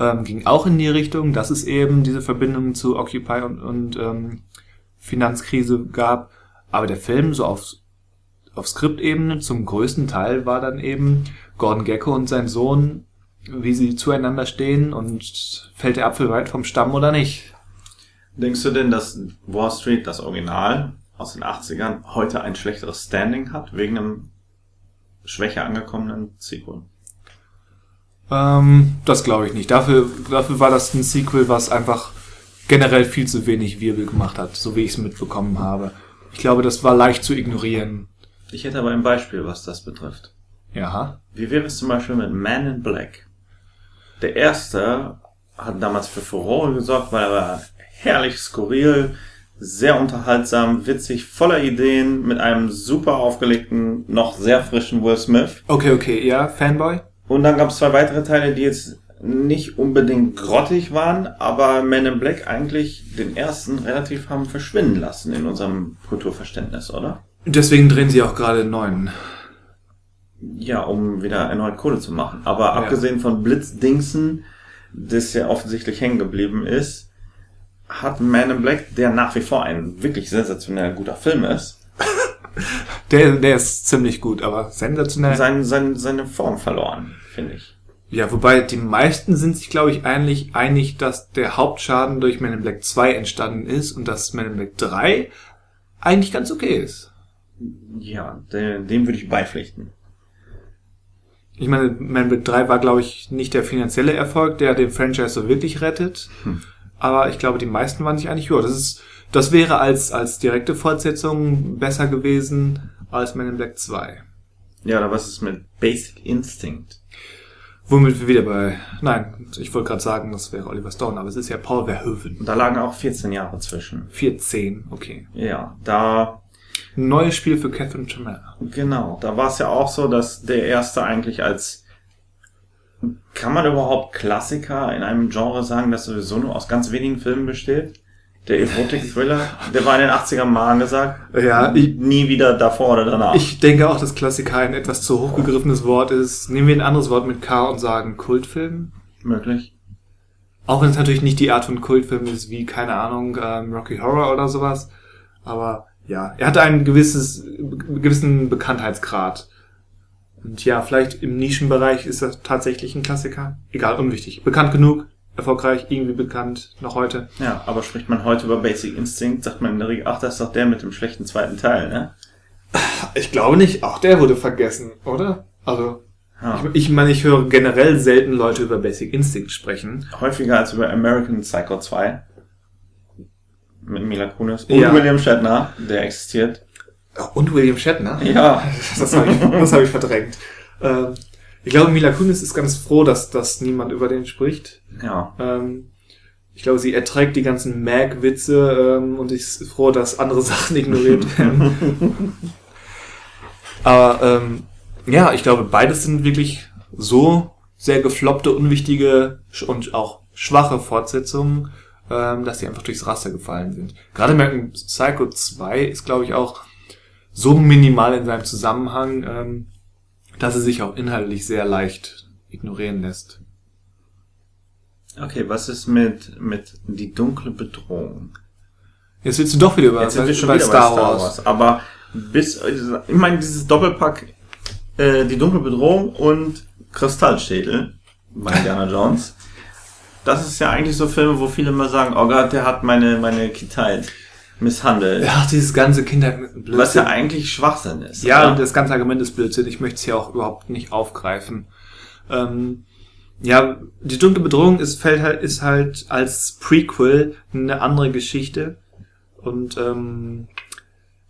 ähm, ging auch in die Richtung, dass es eben diese Verbindung zu Occupy und, und ähm, Finanzkrise gab. Aber der Film so auf, auf Skriptebene zum größten Teil war dann eben Gordon Gecko und sein Sohn, wie sie zueinander stehen und fällt der Apfel weit vom Stamm oder nicht. Denkst du denn, dass Wall Street, das Original aus den 80ern, heute ein schlechteres Standing hat, wegen einem schwächer angekommenen Sequel? Ähm, das glaube ich nicht. Dafür, dafür war das ein Sequel, was einfach generell viel zu wenig Wirbel gemacht hat, so wie ich es mitbekommen habe. Ich glaube, das war leicht zu ignorieren. Ich hätte aber ein Beispiel, was das betrifft. Ja. Wie wäre es zum Beispiel mit Man in Black? Der erste hat damals für Furore gesorgt, weil er herrlich skurril, sehr unterhaltsam, witzig, voller Ideen, mit einem super aufgelegten, noch sehr frischen Will Smith. Okay, okay, ja, Fanboy. Und dann gab es zwei weitere Teile, die jetzt nicht unbedingt grottig waren, aber Men in Black eigentlich den ersten relativ haben verschwinden lassen in unserem Kulturverständnis, oder? Deswegen drehen sie auch gerade neuen. Ja, um wieder erneut Kohle zu machen. Aber ja. abgesehen von Blitzdingsen, das ja offensichtlich hängen geblieben ist, hat Man in Black, der nach wie vor ein wirklich sensationell guter Film ist. der, der ist ziemlich gut, aber sensationell. Sein, sein, seine Form verloren, finde ich. Ja, wobei die meisten sind sich, glaube ich, eigentlich einig, dass der Hauptschaden durch Man in Black 2 entstanden ist und dass Man in Black 3 eigentlich ganz okay ist. Ja, dem, dem würde ich beipflichten. Ich meine, Man in Black 3 war, glaube ich, nicht der finanzielle Erfolg, der den Franchise so wirklich rettet. Hm aber ich glaube, die meisten waren sich eigentlich, ja, das ist, das wäre als, als direkte Fortsetzung besser gewesen als Men in Black 2. Ja, oder was ist mit Basic Instinct? Womit wir wieder bei, nein, ich wollte gerade sagen, das wäre Oliver Stone, aber es ist ja Paul Verhoeven. Da lagen auch 14 Jahre zwischen. 14, okay. Ja, da... Neues Spiel für Catherine Tremere. Genau, da war es ja auch so, dass der erste eigentlich als kann man überhaupt Klassiker in einem Genre sagen, das sowieso nur aus ganz wenigen Filmen besteht? Der Erotik-Thriller, der war in den 80ern mal angesagt. Ja, ich, Nie wieder davor oder danach. ich denke auch, dass Klassiker ein etwas zu hochgegriffenes Wort ist. Nehmen wir ein anderes Wort mit K und sagen Kultfilm. Möglich. Auch wenn es natürlich nicht die Art von Kultfilm ist, wie, keine Ahnung, ähm, Rocky Horror oder sowas. Aber ja, er hatte einen gewisses, gewissen Bekanntheitsgrad. Und ja, vielleicht im Nischenbereich ist er tatsächlich ein Klassiker. Egal, unwichtig. Bekannt genug, erfolgreich, irgendwie bekannt, noch heute. Ja, aber spricht man heute über Basic Instinct, sagt man in der Regel, ach, das ist doch der mit dem schlechten zweiten Teil, ne? Ich glaube nicht, auch der wurde vergessen, oder? Also, Ja. ich, ich meine, ich höre generell selten Leute über Basic Instinct sprechen. Häufiger als über American Psycho 2. Mit Mila Kunis. Und Ja. William Shatner, der existiert. Und William Shatner. Ja. Das habe ich, das hab ich verdrängt. Ähm, ich glaube, Mila Kunis ist ganz froh, dass, dass niemand über den spricht. Ja. Ähm, ich glaube, sie erträgt die ganzen Mag-Witze ähm, und ist froh, dass andere Sachen ignoriert werden. Aber ähm, ja, ich glaube, beides sind wirklich so sehr gefloppte, unwichtige und auch schwache Fortsetzungen, ähm, dass sie einfach durchs Raster gefallen sind. Gerade American Psycho 2 ist, glaube ich, auch so minimal in seinem Zusammenhang, ähm, dass es sich auch inhaltlich sehr leicht ignorieren lässt. Okay, was ist mit, mit die dunkle Bedrohung? Jetzt willst du doch wieder über, Jetzt sind wir schon wieder Star, bei Star Wars. Wars. Aber bis, ich meine, dieses Doppelpack, äh, die dunkle Bedrohung und Kristallschädel bei Indiana Jones. Das ist ja eigentlich so Filme, wo viele immer sagen, oh Gott, der hat meine, meine Kindheit misshandelt. Ja, dieses ganze Blödsinn. Was ja eigentlich Schwachsinn ist. Ja, oder? und das ganze Argument ist Blödsinn. Ich möchte es hier auch überhaupt nicht aufgreifen. Ähm, ja, die dunkle Bedrohung ist, fällt halt, ist halt als Prequel eine andere Geschichte und ähm,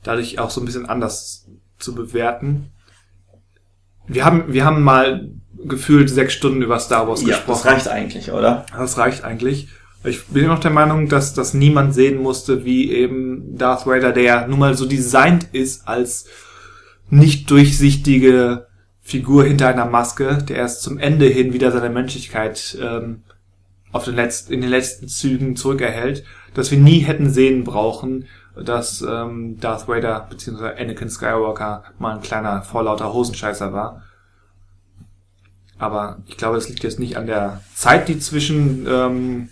dadurch auch so ein bisschen anders zu bewerten. Wir haben, wir haben mal gefühlt sechs Stunden über Star Wars ja, gesprochen. das reicht eigentlich, oder? Das reicht eigentlich. Ich bin noch der Meinung, dass das niemand sehen musste, wie eben Darth Vader, der nun mal so designt ist als nicht durchsichtige Figur hinter einer Maske, der erst zum Ende hin wieder seine Menschlichkeit ähm, auf den letzten, in den letzten Zügen zurückerhält, dass wir nie hätten sehen brauchen, dass ähm, Darth Vader bzw. Anakin Skywalker mal ein kleiner vorlauter Hosenscheißer war. Aber ich glaube, das liegt jetzt nicht an der Zeit, die zwischen ähm,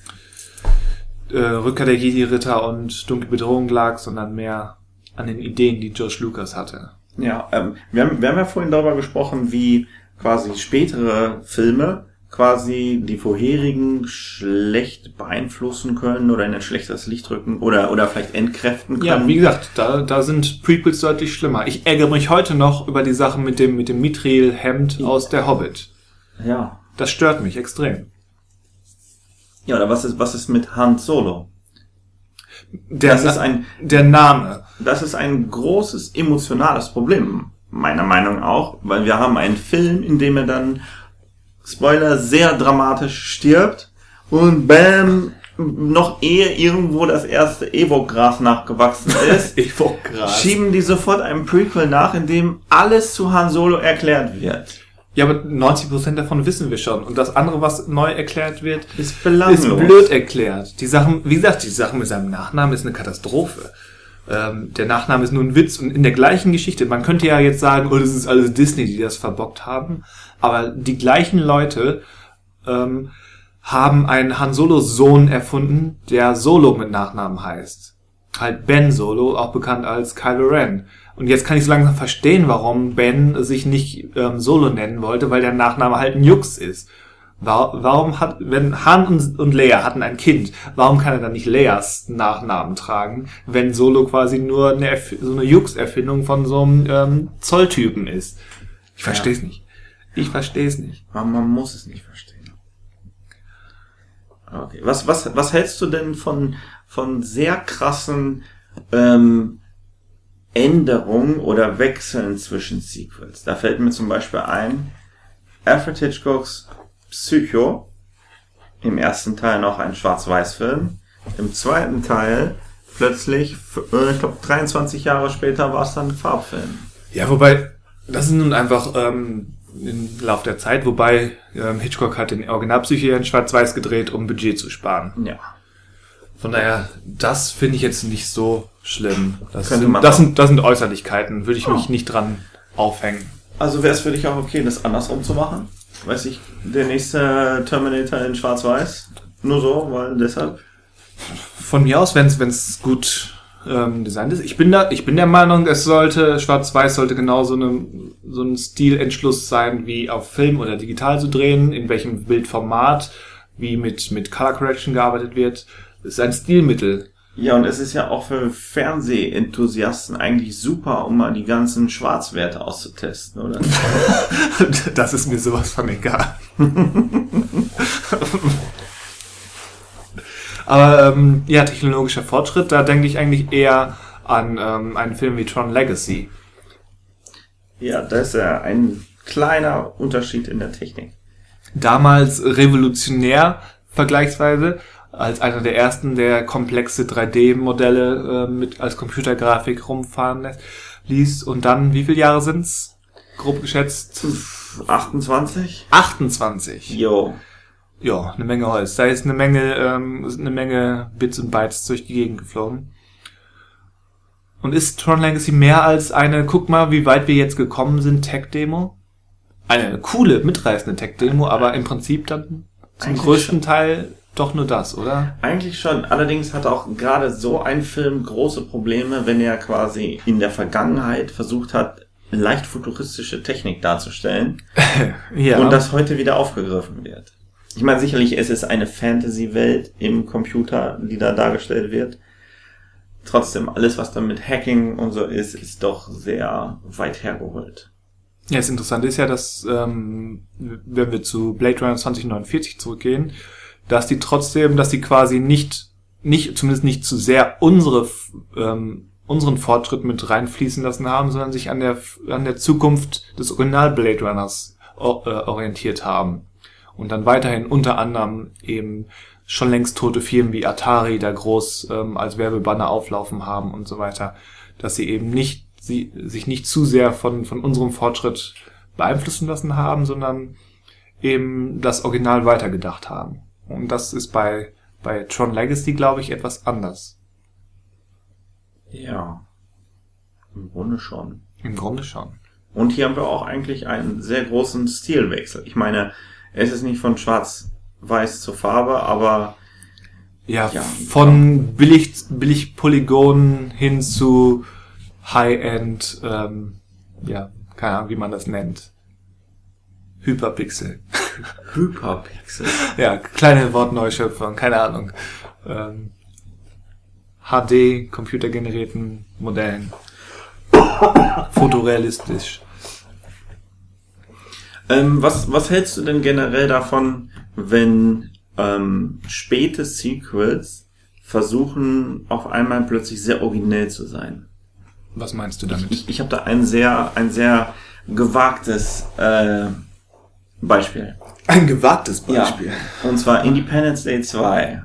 äh, Rückkehr der Jedi-Ritter und Dunkle Bedrohung lag, sondern mehr an den Ideen, die George Lucas hatte. Ja, ähm, wir, haben, wir haben ja vorhin darüber gesprochen, wie quasi spätere Filme quasi die vorherigen schlecht beeinflussen können oder in ein schlechteres Licht rücken oder, oder vielleicht entkräften können. Ja, wie gesagt, da, da sind Prequels deutlich schlimmer. Ich ärgere mich heute noch über die Sachen mit dem, mit dem Mithril-Hemd aus der Hobbit. ja. Das stört mich extrem. Ja, oder was ist, was ist mit Han Solo? Der, Das ist ein, der Name. das ist ein großes emotionales Problem, meiner Meinung nach auch, weil wir haben einen Film, in dem er dann, Spoiler, sehr dramatisch stirbt und bam, noch ehe irgendwo das erste Evo-Gras nachgewachsen ist, Evokgras. schieben die sofort einen Prequel nach, in dem alles zu Han Solo erklärt wird. Ja, aber 90% davon wissen wir schon. Und das andere, was neu erklärt wird, Ist belanglos. ist blöd erklärt. Die Sachen, wie gesagt, die Sache mit seinem Nachnamen ist eine Katastrophe. Ähm, der Nachname ist nur ein Witz und in der gleichen Geschichte. Man könnte ja jetzt sagen, oh, das ist alles Disney, die das verbockt haben. Aber die gleichen Leute ähm, haben einen Han Solo Sohn erfunden, der Solo mit Nachnamen heißt. Halt Ben Solo, auch bekannt als Kylo Ren. Und jetzt kann ich so langsam verstehen, warum Ben sich nicht ähm, Solo nennen wollte, weil der Nachname halt ein Jux ist. Wa- Warum hat, wenn Han und, Leia hatten ein Kind, warum kann er dann nicht Leias Nachnamen tragen, wenn Solo quasi nur eine, Erf- so eine Jux-Erfindung von so einem ähm, Zolltypen ist? Ich verstehe es nicht. Ich verstehe es nicht. Man, man muss es nicht verstehen. Okay. Was, was, was hältst du denn von, von sehr krassen ähm, Änderungen oder Wechseln zwischen Sequels? Da fällt mir zum Beispiel ein, Alfred Hitchcocks Psycho, im ersten Teil noch ein Schwarz-Weiß-Film, im zweiten Teil plötzlich, äh, ich glaube 23 Jahre später war es dann ein Farbfilm. Ja, wobei, das ist nun einfach ähm, im Lauf der Zeit, wobei ähm, Hitchcock hat den Originalpsyche in Schwarz-Weiß gedreht, um Budget zu sparen. Ja. Von daher, das finde ich jetzt nicht so schlimm. Das, sind, das, sind, das sind Äußerlichkeiten, würde ich mich Oh. nicht dran aufhängen. Also wäre es für dich auch okay, das andersrum zu machen? Weiß ich, der nächste Terminator in Schwarz-Weiß? Nur so, weil deshalb. Von mir aus, wenn es gut ähm, designt ist. Ich bin da, ich bin der Meinung, es sollte, Schwarz-Weiß sollte genau so, eine, so ein Stilentschluss sein, wie auf Film oder digital zu drehen, in welchem Bildformat, wie mit, mit Color Correction gearbeitet wird. Das ist ein Stilmittel. Ja, und es ist ja auch für Fernsehenthusiasten eigentlich super, um mal die ganzen Schwarzwerte auszutesten, oder? Das ist mir sowas von egal. Aber ähm, ja, technologischer Fortschritt, da denke ich eigentlich eher an ähm, einen Film wie Tron Legacy. ja, da ist ja ein kleiner Unterschied in der Technik. Damals revolutionär vergleichsweise, als einer der ersten, der komplexe 3D-Modelle äh, mit als Computergrafik rumfahren lässt, ließ. Und dann, wie viele Jahre sind's? Grob geschätzt 28? 28. Jo. Ja, eine Menge Holz. Da ist eine Menge, ähm, eine Menge Bits und Bytes durch die Gegend geflogen. Und ist Tron Legacy mehr als eine, guck mal, wie weit wir jetzt gekommen sind, Tech-Demo? Eine coole, mitreißende Tech-Demo, aber im Prinzip dann zum Eigentlich größten Teil doch nur das, oder? Eigentlich schon. Allerdings hat auch gerade so ein Film große Probleme, wenn er quasi in der Vergangenheit versucht hat, leicht futuristische Technik darzustellen Ja. und das heute wieder aufgegriffen wird. Ich meine, sicherlich es ist eine Fantasy-Welt im Computer, die da dargestellt wird. Trotzdem, alles, was dann mit Hacking und so ist, ist doch sehr weit hergeholt. Ja, das Interessante ist ja, dass, ähm, wenn wir zu Blade Runner 2049 zurückgehen, dass die trotzdem, dass die quasi nicht, nicht, zumindest nicht zu sehr unsere, ähm, unseren Fortschritt mit reinfließen lassen haben, sondern sich an der, an der Zukunft des Original Blade Runners äh, orientiert haben. Und dann weiterhin unter anderem eben schon längst tote Firmen wie Atari da groß ähm, als Werbebanner auflaufen haben und so weiter, dass sie eben nicht sie sich nicht zu sehr von von unserem Fortschritt beeinflussen lassen haben, sondern eben das Original weitergedacht haben. Und das ist bei bei Tron Legacy glaube ich etwas anders. Ja. Im Grunde schon. Im Grunde schon. Und hier haben wir auch eigentlich einen sehr großen Stilwechsel. Ich meine, es ist nicht von schwarz-weiß zur Farbe, aber Ja, Ja, von billig billig Polygonen hin zu High-End, ähm, ja, keine Ahnung, wie man das nennt. Hyperpixel. Hyperpixel. Ja, kleine Wortneuschöpfung, keine Ahnung. Ähm, HD, computergenerierten Modellen. Fotorealistisch. Ähm, was, was hältst du denn generell davon, wenn ähm, späte Sequels versuchen, auf einmal plötzlich sehr originell zu sein? Was meinst du damit? Ich, ich habe da ein sehr, ein sehr gewagtes äh, Beispiel. Ein gewagtes Ja. Und zwar Independence Day 2.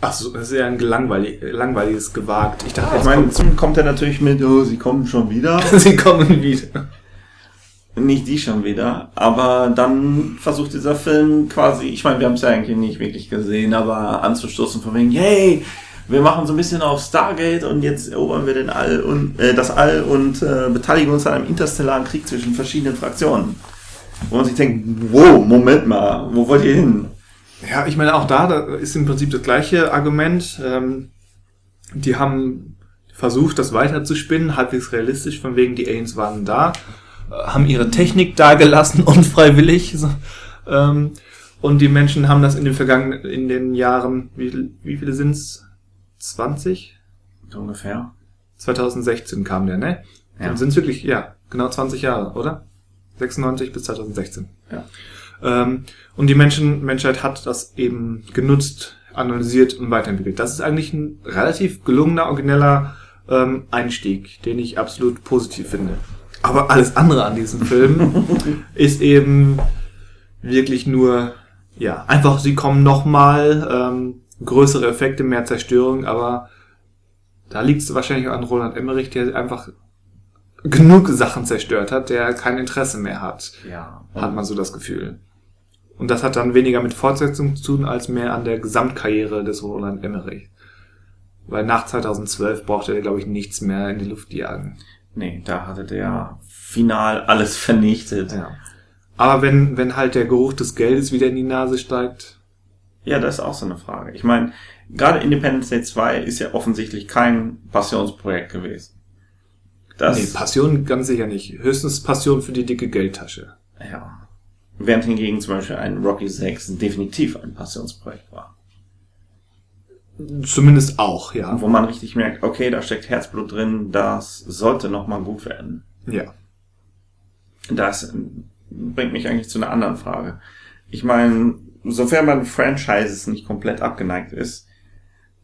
Ach so, das ist ja ein langweilig, langweiliges gewagt. Ich dachte, Ich jetzt meine, kommt, zum kommt er natürlich mit, oh, sie kommen schon wieder. sie kommen wieder. Nicht die schon wieder, aber dann versucht dieser Film quasi, ich meine, wir haben es ja eigentlich nicht wirklich gesehen, aber anzustoßen von wegen, hey, wir machen so ein bisschen auf Stargate und jetzt erobern wir den All und äh, das All und äh, beteiligen uns an einem interstellaren Krieg zwischen verschiedenen Fraktionen. Wo man sich denkt, wow, Moment mal, wo wollt ihr hin? Ja, ich meine, auch da, da ist im Prinzip das gleiche Argument. Ähm, die haben versucht, das weiterzuspinnen, halbwegs realistisch, von wegen die Aliens waren da, äh, haben ihre Technik dagelassen, unfreiwillig. So, ähm, und die Menschen haben das in den vergangenen, in den Jahren, wie, wie viele sind's? 20? So ungefähr. 2016 kam der, ne? Ja. Sind wirklich, ja, genau 20 Jahre, oder? 96 bis 2016. Ja. Ähm, und die Menschen, Menschheit hat das eben genutzt, analysiert und weiterentwickelt. Das ist eigentlich ein relativ gelungener, origineller ähm, Einstieg, den ich absolut positiv finde. Aber alles andere an diesem Film ist eben wirklich nur, ja, einfach, sie kommen nochmal, ähm, größere Effekte, mehr Zerstörung, aber da liegt es wahrscheinlich an Roland Emmerich, der einfach genug Sachen zerstört hat, der kein Interesse mehr hat Ja. hat man so das Gefühl. Und das hat dann weniger mit Fortsetzung zu tun, als mehr an der Gesamtkarriere des Roland Emmerich. Weil nach 2012 brauchte er, glaube ich, nichts mehr in die Luft jagen. Nee, da hatte der final alles vernichtet. Ja. Aber wenn, wenn halt der Geruch des Geldes wieder in die Nase steigt, Ja, das ist auch so eine Frage. Ich meine, gerade Independence Day 2 ist ja offensichtlich kein Passionsprojekt gewesen. Das, nee, Passion ganz sicher nicht. Höchstens Passion für die dicke Geldtasche. ja. Während hingegen zum Beispiel ein Rocky 6 definitiv ein Passionsprojekt war. Zumindest auch, ja. Wo man richtig merkt, okay, da steckt Herzblut drin, das sollte nochmal gut werden. Ja. Das bringt mich eigentlich zu einer anderen Frage. Ich meine, sofern man Franchises nicht komplett abgeneigt ist,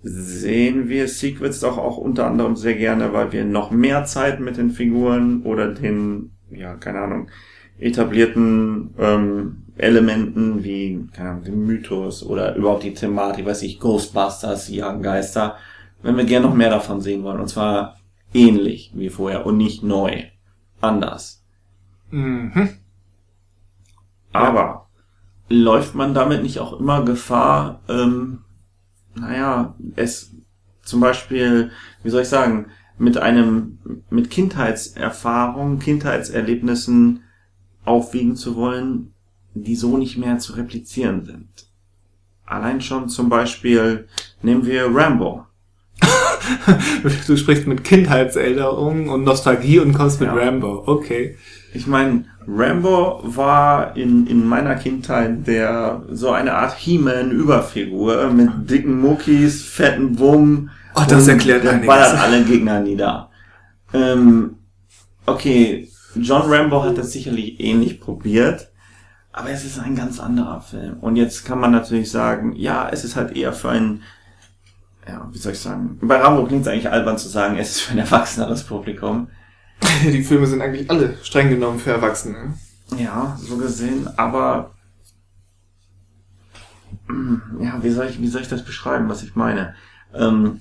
sehen wir Sequels doch auch unter anderem sehr gerne, weil wir noch mehr Zeit mit den Figuren oder den, ja, keine Ahnung, etablierten ähm, Elementen wie, keine Ahnung, den Mythos oder überhaupt die Thematik, weiß ich, Ghostbusters, die jagen Geister, wenn wir gerne noch mehr davon sehen wollen. Und zwar ähnlich wie vorher und nicht neu. Anders. Mhm. Aber läuft man damit nicht auch immer Gefahr, ähm, naja, es zum Beispiel, wie soll ich sagen, mit einem, mit Kindheitserfahrung, Kindheitserlebnissen aufwiegen zu wollen, die so nicht mehr zu replizieren sind. Allein schon zum Beispiel, nehmen wir Rambo. Du sprichst mit Kindheitserinnerungen und Nostalgie und kommst mit Ja. Rambo. Okay. Ich meine, Rambo war in, in meiner Kindheit der so eine Art He-Man-Überfigur mit dicken Muckis, fetten Wummen. Oh, das erklärt der einiges. ballert alle Gegner nieder. Ähm, okay, John Rambo hat das sicherlich ähnlich probiert, aber es ist ein ganz anderer Film. Und jetzt kann man natürlich sagen, ja, es ist halt eher für ein, ja, wie soll ich sagen, bei Rambo klingt es eigentlich albern zu sagen, es ist für ein erwachseneres Publikum. Die Filme sind eigentlich alle streng genommen für Erwachsene. Ja, so gesehen, aber mm, ja, wie soll ich, wie soll ich das beschreiben, was ich meine? Ähm,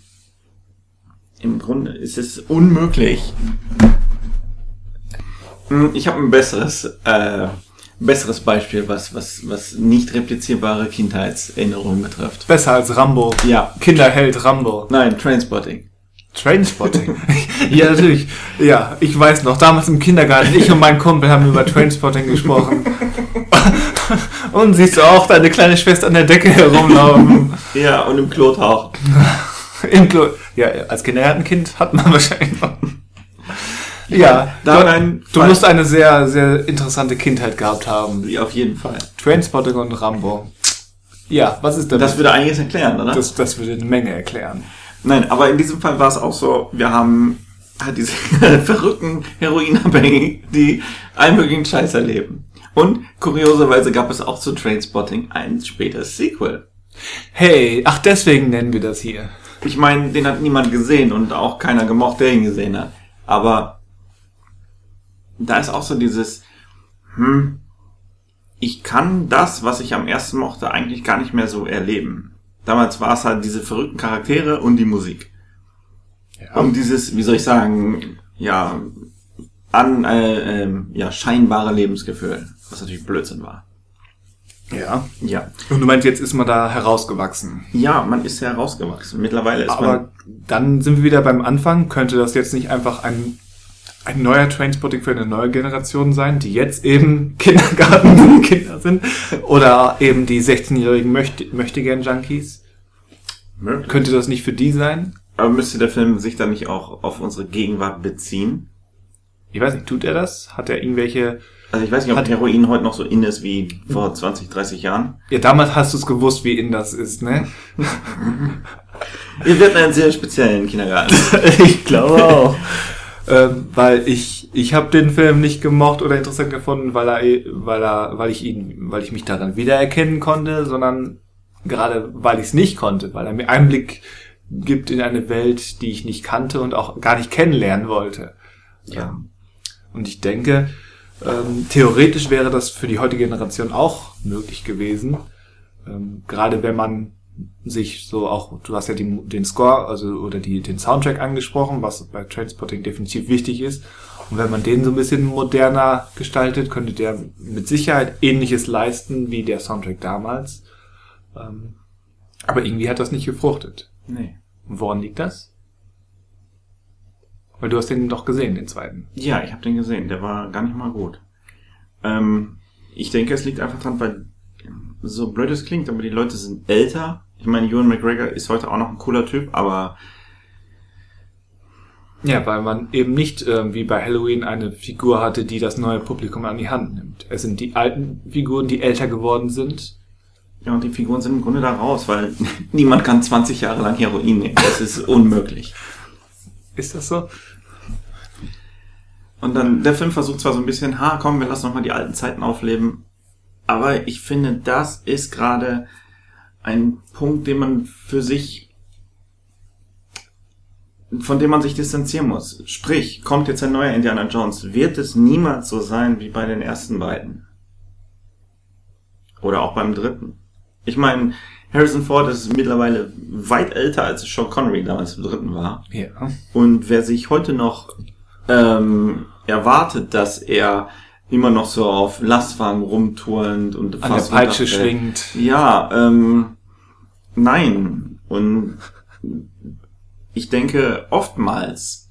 Im Grunde ist es unmöglich. Mm, Ich habe ein besseres, äh, besseres Beispiel, was, was, was nicht replizierbare Kindheitserinnerungen betrifft. Besser als Rambo. Ja, Kinderheld Rambo. nein, Trainspotting. Trainspotting. ja, natürlich. Ja, ich weiß noch, damals im Kindergarten, ich und mein Kumpel haben über Trainspotting gesprochen. und siehst du auch deine kleine Schwester an der Decke herumlaufen. Ja, und im Klotauch. Im Klo ja, als Kindergartenkind hat man wahrscheinlich noch. Ja, Da du, du musst eine sehr, sehr interessante Kindheit gehabt haben. Ja, auf jeden Fall. Trainspotting und Rambo. Ja, was ist damit? Das würde einiges erklären, oder? das, das würde eine Menge erklären. Nein, aber in diesem Fall war es auch so, wir haben halt diese verrückten Heroinabhängigen, die allen möglichen Scheiß erleben. Und kurioserweise gab es auch zu Trainspotting ein spätes Sequel. Hey, ach deswegen nennen wir das hier. Ich meine, den hat niemand gesehen und auch keiner gemocht, der ihn gesehen hat. Aber da ist auch so dieses, hm, ich kann das, was ich am ersten mochte, eigentlich gar nicht mehr so erleben. Damals war es halt diese verrückten Charaktere und die Musik. Ja. Und dieses, wie soll ich sagen, ja, an, äh, ähm, ja, scheinbare Lebensgefühl, was natürlich Blödsinn war. ja. Ja. Und du meinst, jetzt ist man da herausgewachsen. Ja, man ist ja rausgewachsen. Mittlerweile ist man, Aber dann sind wir wieder beim Anfang. Könnte das jetzt nicht einfach ein, ein neuer Trainspotting für eine neue Generation sein, die jetzt eben Kindergarten-Kinder sind? Oder eben die 16-jährigen Möchte, Möchtegern-Junkies? möglich. Könnte das nicht für die sein? Aber müsste der Film sich dann nicht auch auf unsere Gegenwart beziehen? Ich weiß nicht, tut er das? Hat er irgendwelche... Also ich weiß nicht, ob Hat- Heroin heute noch so in ist wie vor 20, 30 Jahren. Ja, damals hast du es gewusst, wie in das ist, ne? Wir werden einen sehr speziellen Kindergarten. ich glaube auch. ähm, weil ich ich habe den Film nicht gemocht oder interessant gefunden, weil er weil er weil ich ihn weil ich mich daran wiedererkennen konnte, sondern gerade weil ich es nicht konnte, weil er mir Einblick gibt in eine Welt, die ich nicht kannte und auch gar nicht kennenlernen wollte. Ja. Ähm, Und ich denke, ähm, theoretisch wäre das für die heutige Generation auch möglich gewesen. Ähm, gerade wenn man sich so auch, du hast ja die, den Score, also oder die, den Soundtrack angesprochen, was bei Trainspotting definitiv wichtig ist. Und wenn man den so ein bisschen moderner gestaltet, könnte der mit Sicherheit ähnliches leisten wie der Soundtrack damals. Ähm, aber irgendwie hat das nicht gefruchtet. Nee. Woran liegt das? Weil du hast den doch gesehen, den zweiten. Ja, ich habe den gesehen. Der war gar nicht mal gut. Ähm, ich denke, es liegt einfach dran, weil so blöd es klingt, aber die Leute sind älter. Ich meine, Ewan McGregor ist heute auch noch ein cooler Typ, aber Ja, weil man eben nicht ähm, wie bei Halloween eine Figur hatte, die das neue Publikum an die Hand nimmt. Es sind die alten Figuren, die älter geworden sind. ja, und die Figuren sind im Grunde da raus, weil niemand kann 20 Jahre lang Heroin nehmen. Das ist unmöglich. Ist das so? Und dann, der Film versucht zwar so ein bisschen, ha, komm, wir lassen nochmal die alten Zeiten aufleben. Aber ich finde, das ist gerade ein Punkt, den man für sich, von dem man sich distanzieren muss. Sprich, kommt jetzt ein neuer Indiana Jones, wird es niemals so sein wie bei den ersten beiden. Oder auch beim dritten. Ich meine, Harrison Ford ist mittlerweile weit älter als Sean Connery damals im dritten war. Ja. Und wer sich heute noch ähm, erwartet, dass er immer noch so auf Lastwagen rumturnt und An der Peitsche schwingt. Ja, ähm, nein. Und ich denke, oftmals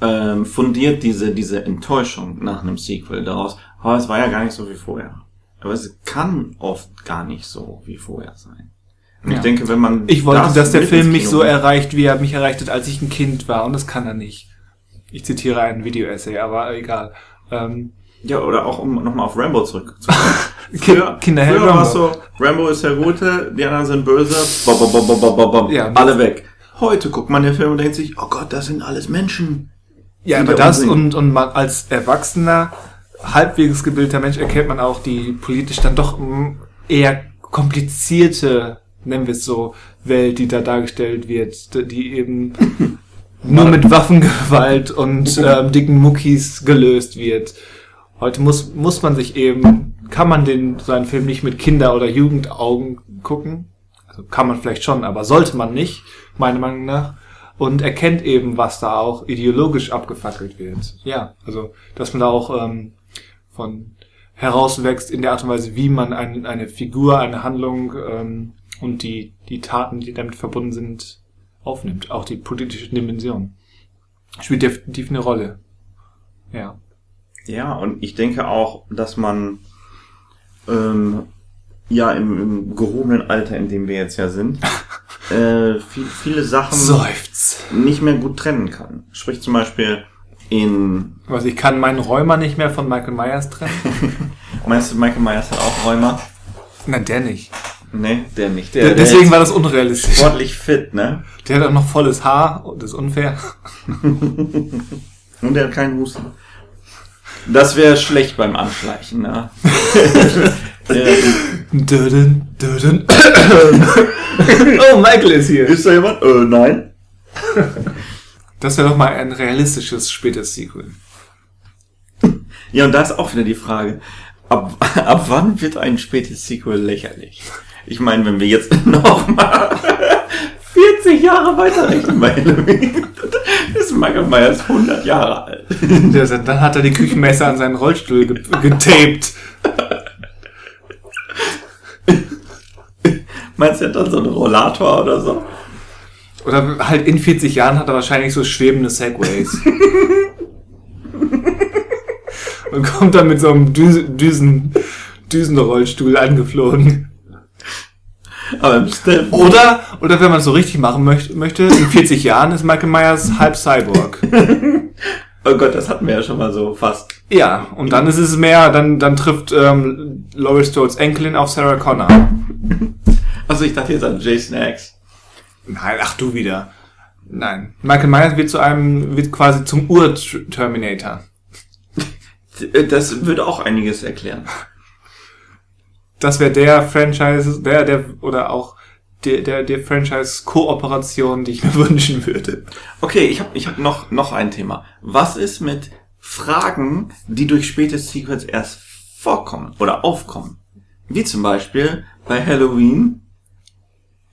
ähm, fundiert diese, diese Enttäuschung nach einem Sequel daraus, aber es war ja gar nicht so wie vorher. Aber es kann oft gar nicht so wie vorher sein. Und Ja. ich denke, wenn man Ich wollte, das dass der Film mich so erreicht, wie er mich erreicht hat, als ich ein Kind war. Und das kann er nicht. Ich zitiere einen Video-Essay, aber egal. Ähm, Ja, oder auch um nochmal auf Rambo zurückzukommen. Ki- Kinder früher Rambo. so, Rambo ist der Gute, die anderen sind böse, bom, bom, bom, bom, bom, bom, Ja, alle weg. Heute guckt man den Film und denkt sich, oh Gott, das sind alles Menschen. Ja, aber da das und, und man als erwachsener, halbwegs gebildeter Mensch erkennt man auch die politisch dann doch eher komplizierte, nennen wir es so, Welt, die da dargestellt wird, die eben nur mit Waffengewalt und ähm, dicken Muckis gelöst wird. Heute muss, muss man sich eben, kann man den, so einen Film nicht mit Kinder- oder Jugendaugen gucken. Also kann man vielleicht schon, aber sollte man nicht, meiner Meinung nach. Und erkennt eben, was da auch ideologisch abgefackelt wird. Ja, also, dass man da auch ähm, von herauswächst in der Art und Weise, wie man ein, eine Figur, eine Handlung ähm, und die, die Taten, die damit verbunden sind, aufnimmt. Auch die politische Dimension. Spielt definitiv eine Rolle. Ja. Ja, und ich denke auch, dass man ähm, ja im, im gehobenen Alter, in dem wir jetzt ja sind, äh, viel, viele Sachen Seufz. nicht mehr gut trennen kann. Sprich zum Beispiel in, Also ich kann meinen Räumer nicht mehr von Michael Myers trennen. meinst du, Michael Myers hat auch Rheuma? Nein, der nicht. Nee, der nicht. Der, Der, der deswegen ist war das unrealistisch. sportlich fit, ne? Der hat auch noch volles Haar. Das ist unfair. Und der hat keinen Husten. Das wäre schlecht beim Anschleichen, ne? Döden, döden. oh, Michael ist hier. ist da jemand? Äh, nein. Das wäre doch mal ein realistisches spätes Sequel. Ja, und da ist auch wieder die Frage, ab, ab wann wird ein spätes Sequel lächerlich? Ich meine, wenn wir jetzt noch mal 40 Jahre weiterrechnen bei Halloween, ist Michael Myers 100 Jahre alt. Dann hat er die Küchenmesser an seinen Rollstuhl ge getaped. Meinst du, er hat dann so einen Rollator oder so? Oder halt in 40 Jahren hat er wahrscheinlich so schwebende Segways. Und kommt dann mit so einem Düse, Düsen, Düsenrollstuhl angeflogen. Aber im Step. Oder, oder wenn man es so richtig machen möchte, möchte, in 40 Jahren ist Michael Myers halb Cyborg. Oh Gott, das hatten wir ja schon mal so fast. Ja, und dann ist es mehr, dann, dann trifft ähm, Laurie Strodes Enkelin auf Sarah Connor. Also ich dachte jetzt an Jason X. Nein, ach du wieder. Nein. Michael Myers wird zu einem, wird quasi zum Ur-Terminator. Das würde auch einiges erklären. Das wäre der Franchise, der, der, oder auch der, der, der Franchise-Kooperation, die ich mir wünschen würde. Okay, ich habe ich hab noch, noch ein Thema. Was ist mit Fragen, die durch späte Sequels erst vorkommen oder aufkommen? Wie zum Beispiel bei Halloween,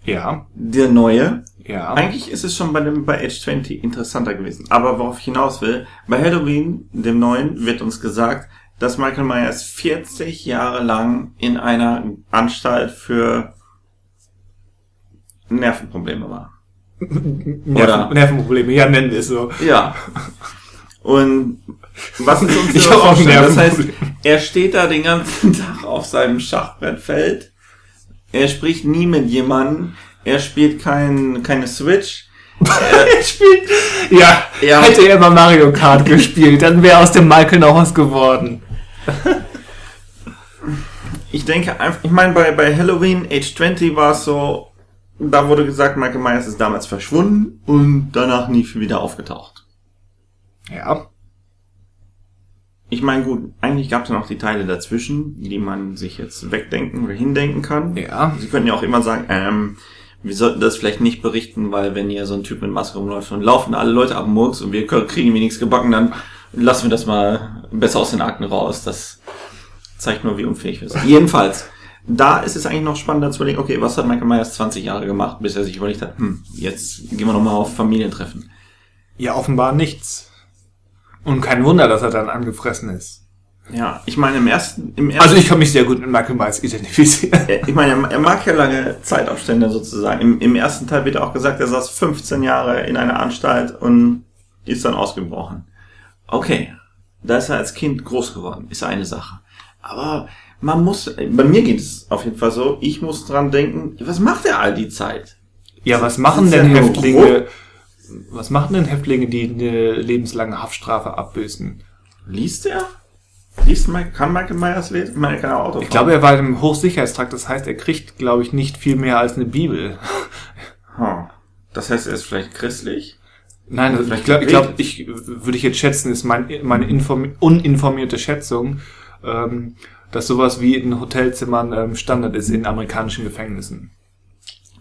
Ja, der neue. ja. Eigentlich ist es schon bei dem bei Age 20 interessanter gewesen. Aber worauf ich hinaus will, bei Halloween, dem neuen, wird uns gesagt, dass Michael Myers 40 Jahre lang in einer Anstalt für Nervenprobleme war. Nerven, Nervenprobleme, ja, nennen wir es so. Ja. Und was ist uns Ich auch? Das heißt, er steht da den ganzen Tag auf seinem Schachbrettfeld. Er spricht nie mit jemandem. Er spielt kein, keine Switch. Er spielt, ja, Ja. hätte er mal Mario Kart gespielt, dann wäre aus dem Michael noch was geworden. Ich denke einfach, ich meine, bei, bei Halloween Age 20 war es so, da wurde gesagt, Michael Myers ist damals verschwunden und danach nie wieder aufgetaucht. Ja. Ich meine, gut, eigentlich gab es ja noch die Teile dazwischen, die man sich jetzt wegdenken oder hindenken kann. Ja. Sie könnten ja auch immer sagen, ähm, wir sollten das vielleicht nicht berichten, weil wenn hier so ein Typ mit Maske rumläuft und laufen alle Leute ab Murks und wir können- kriegen nichts gebacken, dann lassen wir das mal besser aus den Akten raus. Das zeigt nur, wie unfähig wir sind. Jedenfalls, da ist es eigentlich noch spannender zu überlegen, okay, was hat Michael Myers 20 Jahre gemacht, bis er sich überlegt hat, hm, jetzt gehen wir nochmal auf Familientreffen. Ja, offenbar nichts. Und kein Wunder, dass er dann angefressen ist. Ja, ich meine, im ersten, im ersten Also ich kann mich sehr gut mit Michael Myers identifizieren. Ich meine, er- er mag ja lange Zeitabstände sozusagen. Im, Im ersten Teil wird auch gesagt, er saß 15 Jahre in einer Anstalt und ist dann ausgebrochen. Okay, da ist er als Kind groß geworden, ist eine Sache. Aber man muss, bei mir geht es auf jeden Fall so, ich muss dran denken, was macht er all die Zeit? Ja, was machen denn Häftlinge? Was machen denn Häftlinge, die eine lebenslange Haftstrafe abbüßen? Liest er? Liest Mike, kann Michael Myers lesen? Ich meine, kann Auto Ich glaube, er war im Hochsicherheitstrakt, das heißt, er kriegt, glaube ich, nicht viel mehr als eine Bibel. Hm. Das heißt, er ist vielleicht christlich? Nein, also ich glaube, ich, glaub, ich würde ich jetzt schätzen, ist mein, meine informi uninformierte Schätzung, ähm, dass sowas wie in Hotelzimmern ähm, Standard ist in amerikanischen Gefängnissen.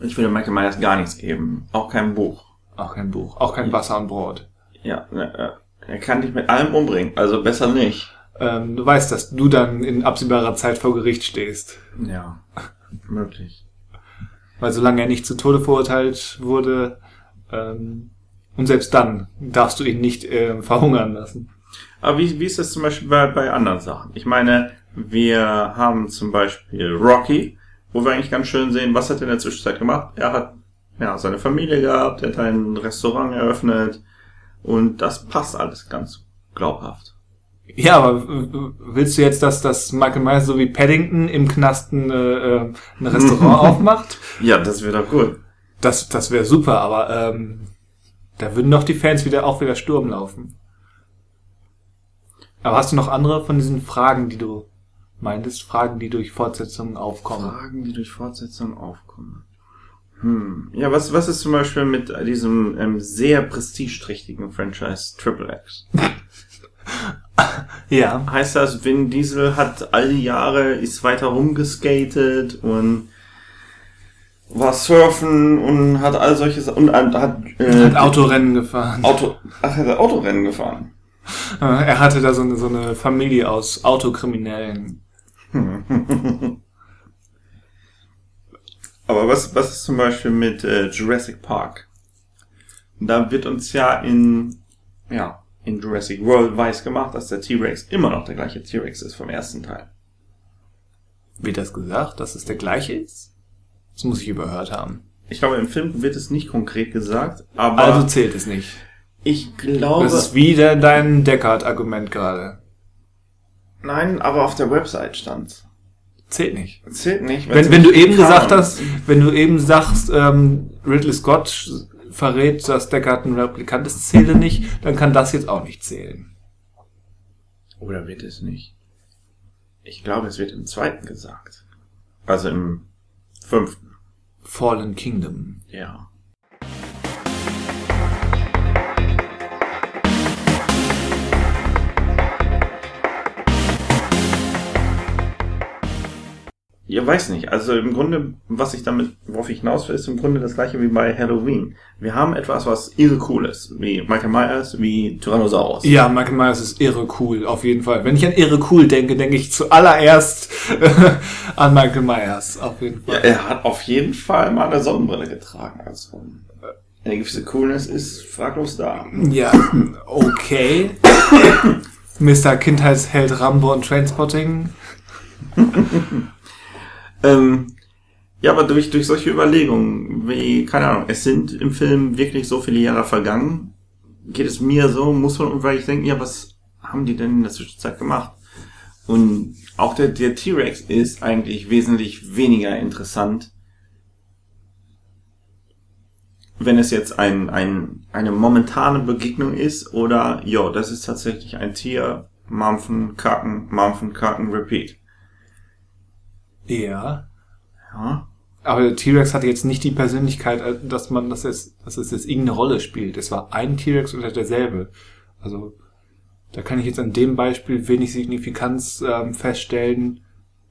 Ich würde Michael Myers gar nichts geben. Auch kein Buch. Auch kein Buch, auch kein Wasser und Brot. Ja, er kann dich mit allem umbringen, also besser nicht. Ähm, du weißt, dass du dann in absehbarer Zeit vor Gericht stehst. Ja, möglich. Weil solange er nicht zu Tode verurteilt wurde, ähm, und selbst dann darfst du ihn nicht ähm, verhungern lassen. Aber wie, wie ist das zum Beispiel bei, bei anderen Sachen? Ich meine, wir haben zum Beispiel Rocky, wo wir eigentlich ganz schön sehen, was hat er in der Zwischenzeit gemacht? Er hat ja seine Familie gehabt, er hat ein Restaurant eröffnet und das passt alles ganz glaubhaft. Ja, aber willst du jetzt, dass das Michael Myers so wie Paddington im Knasten äh, äh, ein Restaurant aufmacht? Ja, das wäre doch gut. Das, das wäre super, aber ähm, da würden doch die Fans wieder auch wieder Sturm laufen. Aber hast du noch andere von diesen Fragen, die du meintest, Fragen, die durch Fortsetzungen aufkommen? Fragen, die durch Fortsetzung aufkommen. Hm. Ja, was, was ist zum Beispiel mit diesem ähm, sehr prestigeträchtigen Franchise Triple X? Ja. Heißt das, Vin Diesel hat all die Jahre, ist weiter rumgeskatet und war surfen und hat all solche Sa- und äh, hat, äh, Hat Autorennen gefahren. Auto, ach, hat er Autorennen gefahren. Er hatte da so eine, so eine Familie aus Autokriminellen. Aber was, was ist zum Beispiel mit äh, Jurassic Park? Da wird uns ja in, ja, in Jurassic World weiß gemacht, dass der T-Rex immer noch der gleiche T-Rex ist vom ersten Teil. Wird das gesagt, dass es der gleiche ist? Das muss ich überhört haben. Ich glaube, im Film wird es nicht konkret gesagt, aber Also zählt es nicht. ich glaube, Das ist wieder dein Deckard-Argument gerade. nein, aber auf der Website stand's. Zählt nicht. Zählt nicht. Wenn, wenn du eben gesagt hast, wenn du eben sagst, ähm, Ridley Scott verrät, dass Deckard ein Replikant ist, zähle nicht, dann kann das jetzt auch nicht zählen. Oder wird es nicht? Ich glaube, es wird im zweiten gesagt. Also im fünften. Fallen Kingdom. Ja. Ja, weiß nicht. Also im Grunde, was ich damit, worauf ich hinaus will, ist im Grunde das gleiche wie bei Halloween. Wir haben etwas, was irre cool ist. Wie Michael Myers, wie Tyrannosaurus. Ja, Michael Myers ist irre cool, auf jeden Fall. Wenn ich an irre cool denke, denke ich zuallererst an Michael Myers, auf jeden Ja, Fall. er hat auf jeden Fall mal eine Sonnenbrille getragen. Also eine gewisse Coolness ist fraglos da. Ja, okay. Mr. Kindheitsheld Rambo und Trainspotting. Ähm, Ja, aber durch, durch solche Überlegungen, wie, keine Ahnung, es sind im Film wirklich so viele Jahre vergangen, geht es mir so, muss man, weil ich denke, ja, was haben die denn in der Zwischenzeit gemacht? Und auch der, der T-Rex ist eigentlich wesentlich weniger interessant, wenn es jetzt ein, ein, eine momentane Begegnung ist oder, jo, das ist tatsächlich ein Tier, Mampfen, Kacken, Mampfen, Kacken, Repeat. Ja. Ja. Aber der T-Rex hatte jetzt nicht die Persönlichkeit, äh, dass man das jetzt, dass es jetzt irgendeine Rolle spielt. Es war ein T-Rex und derselbe. Also, da kann ich jetzt an dem Beispiel wenig Signifikanz ähm, feststellen,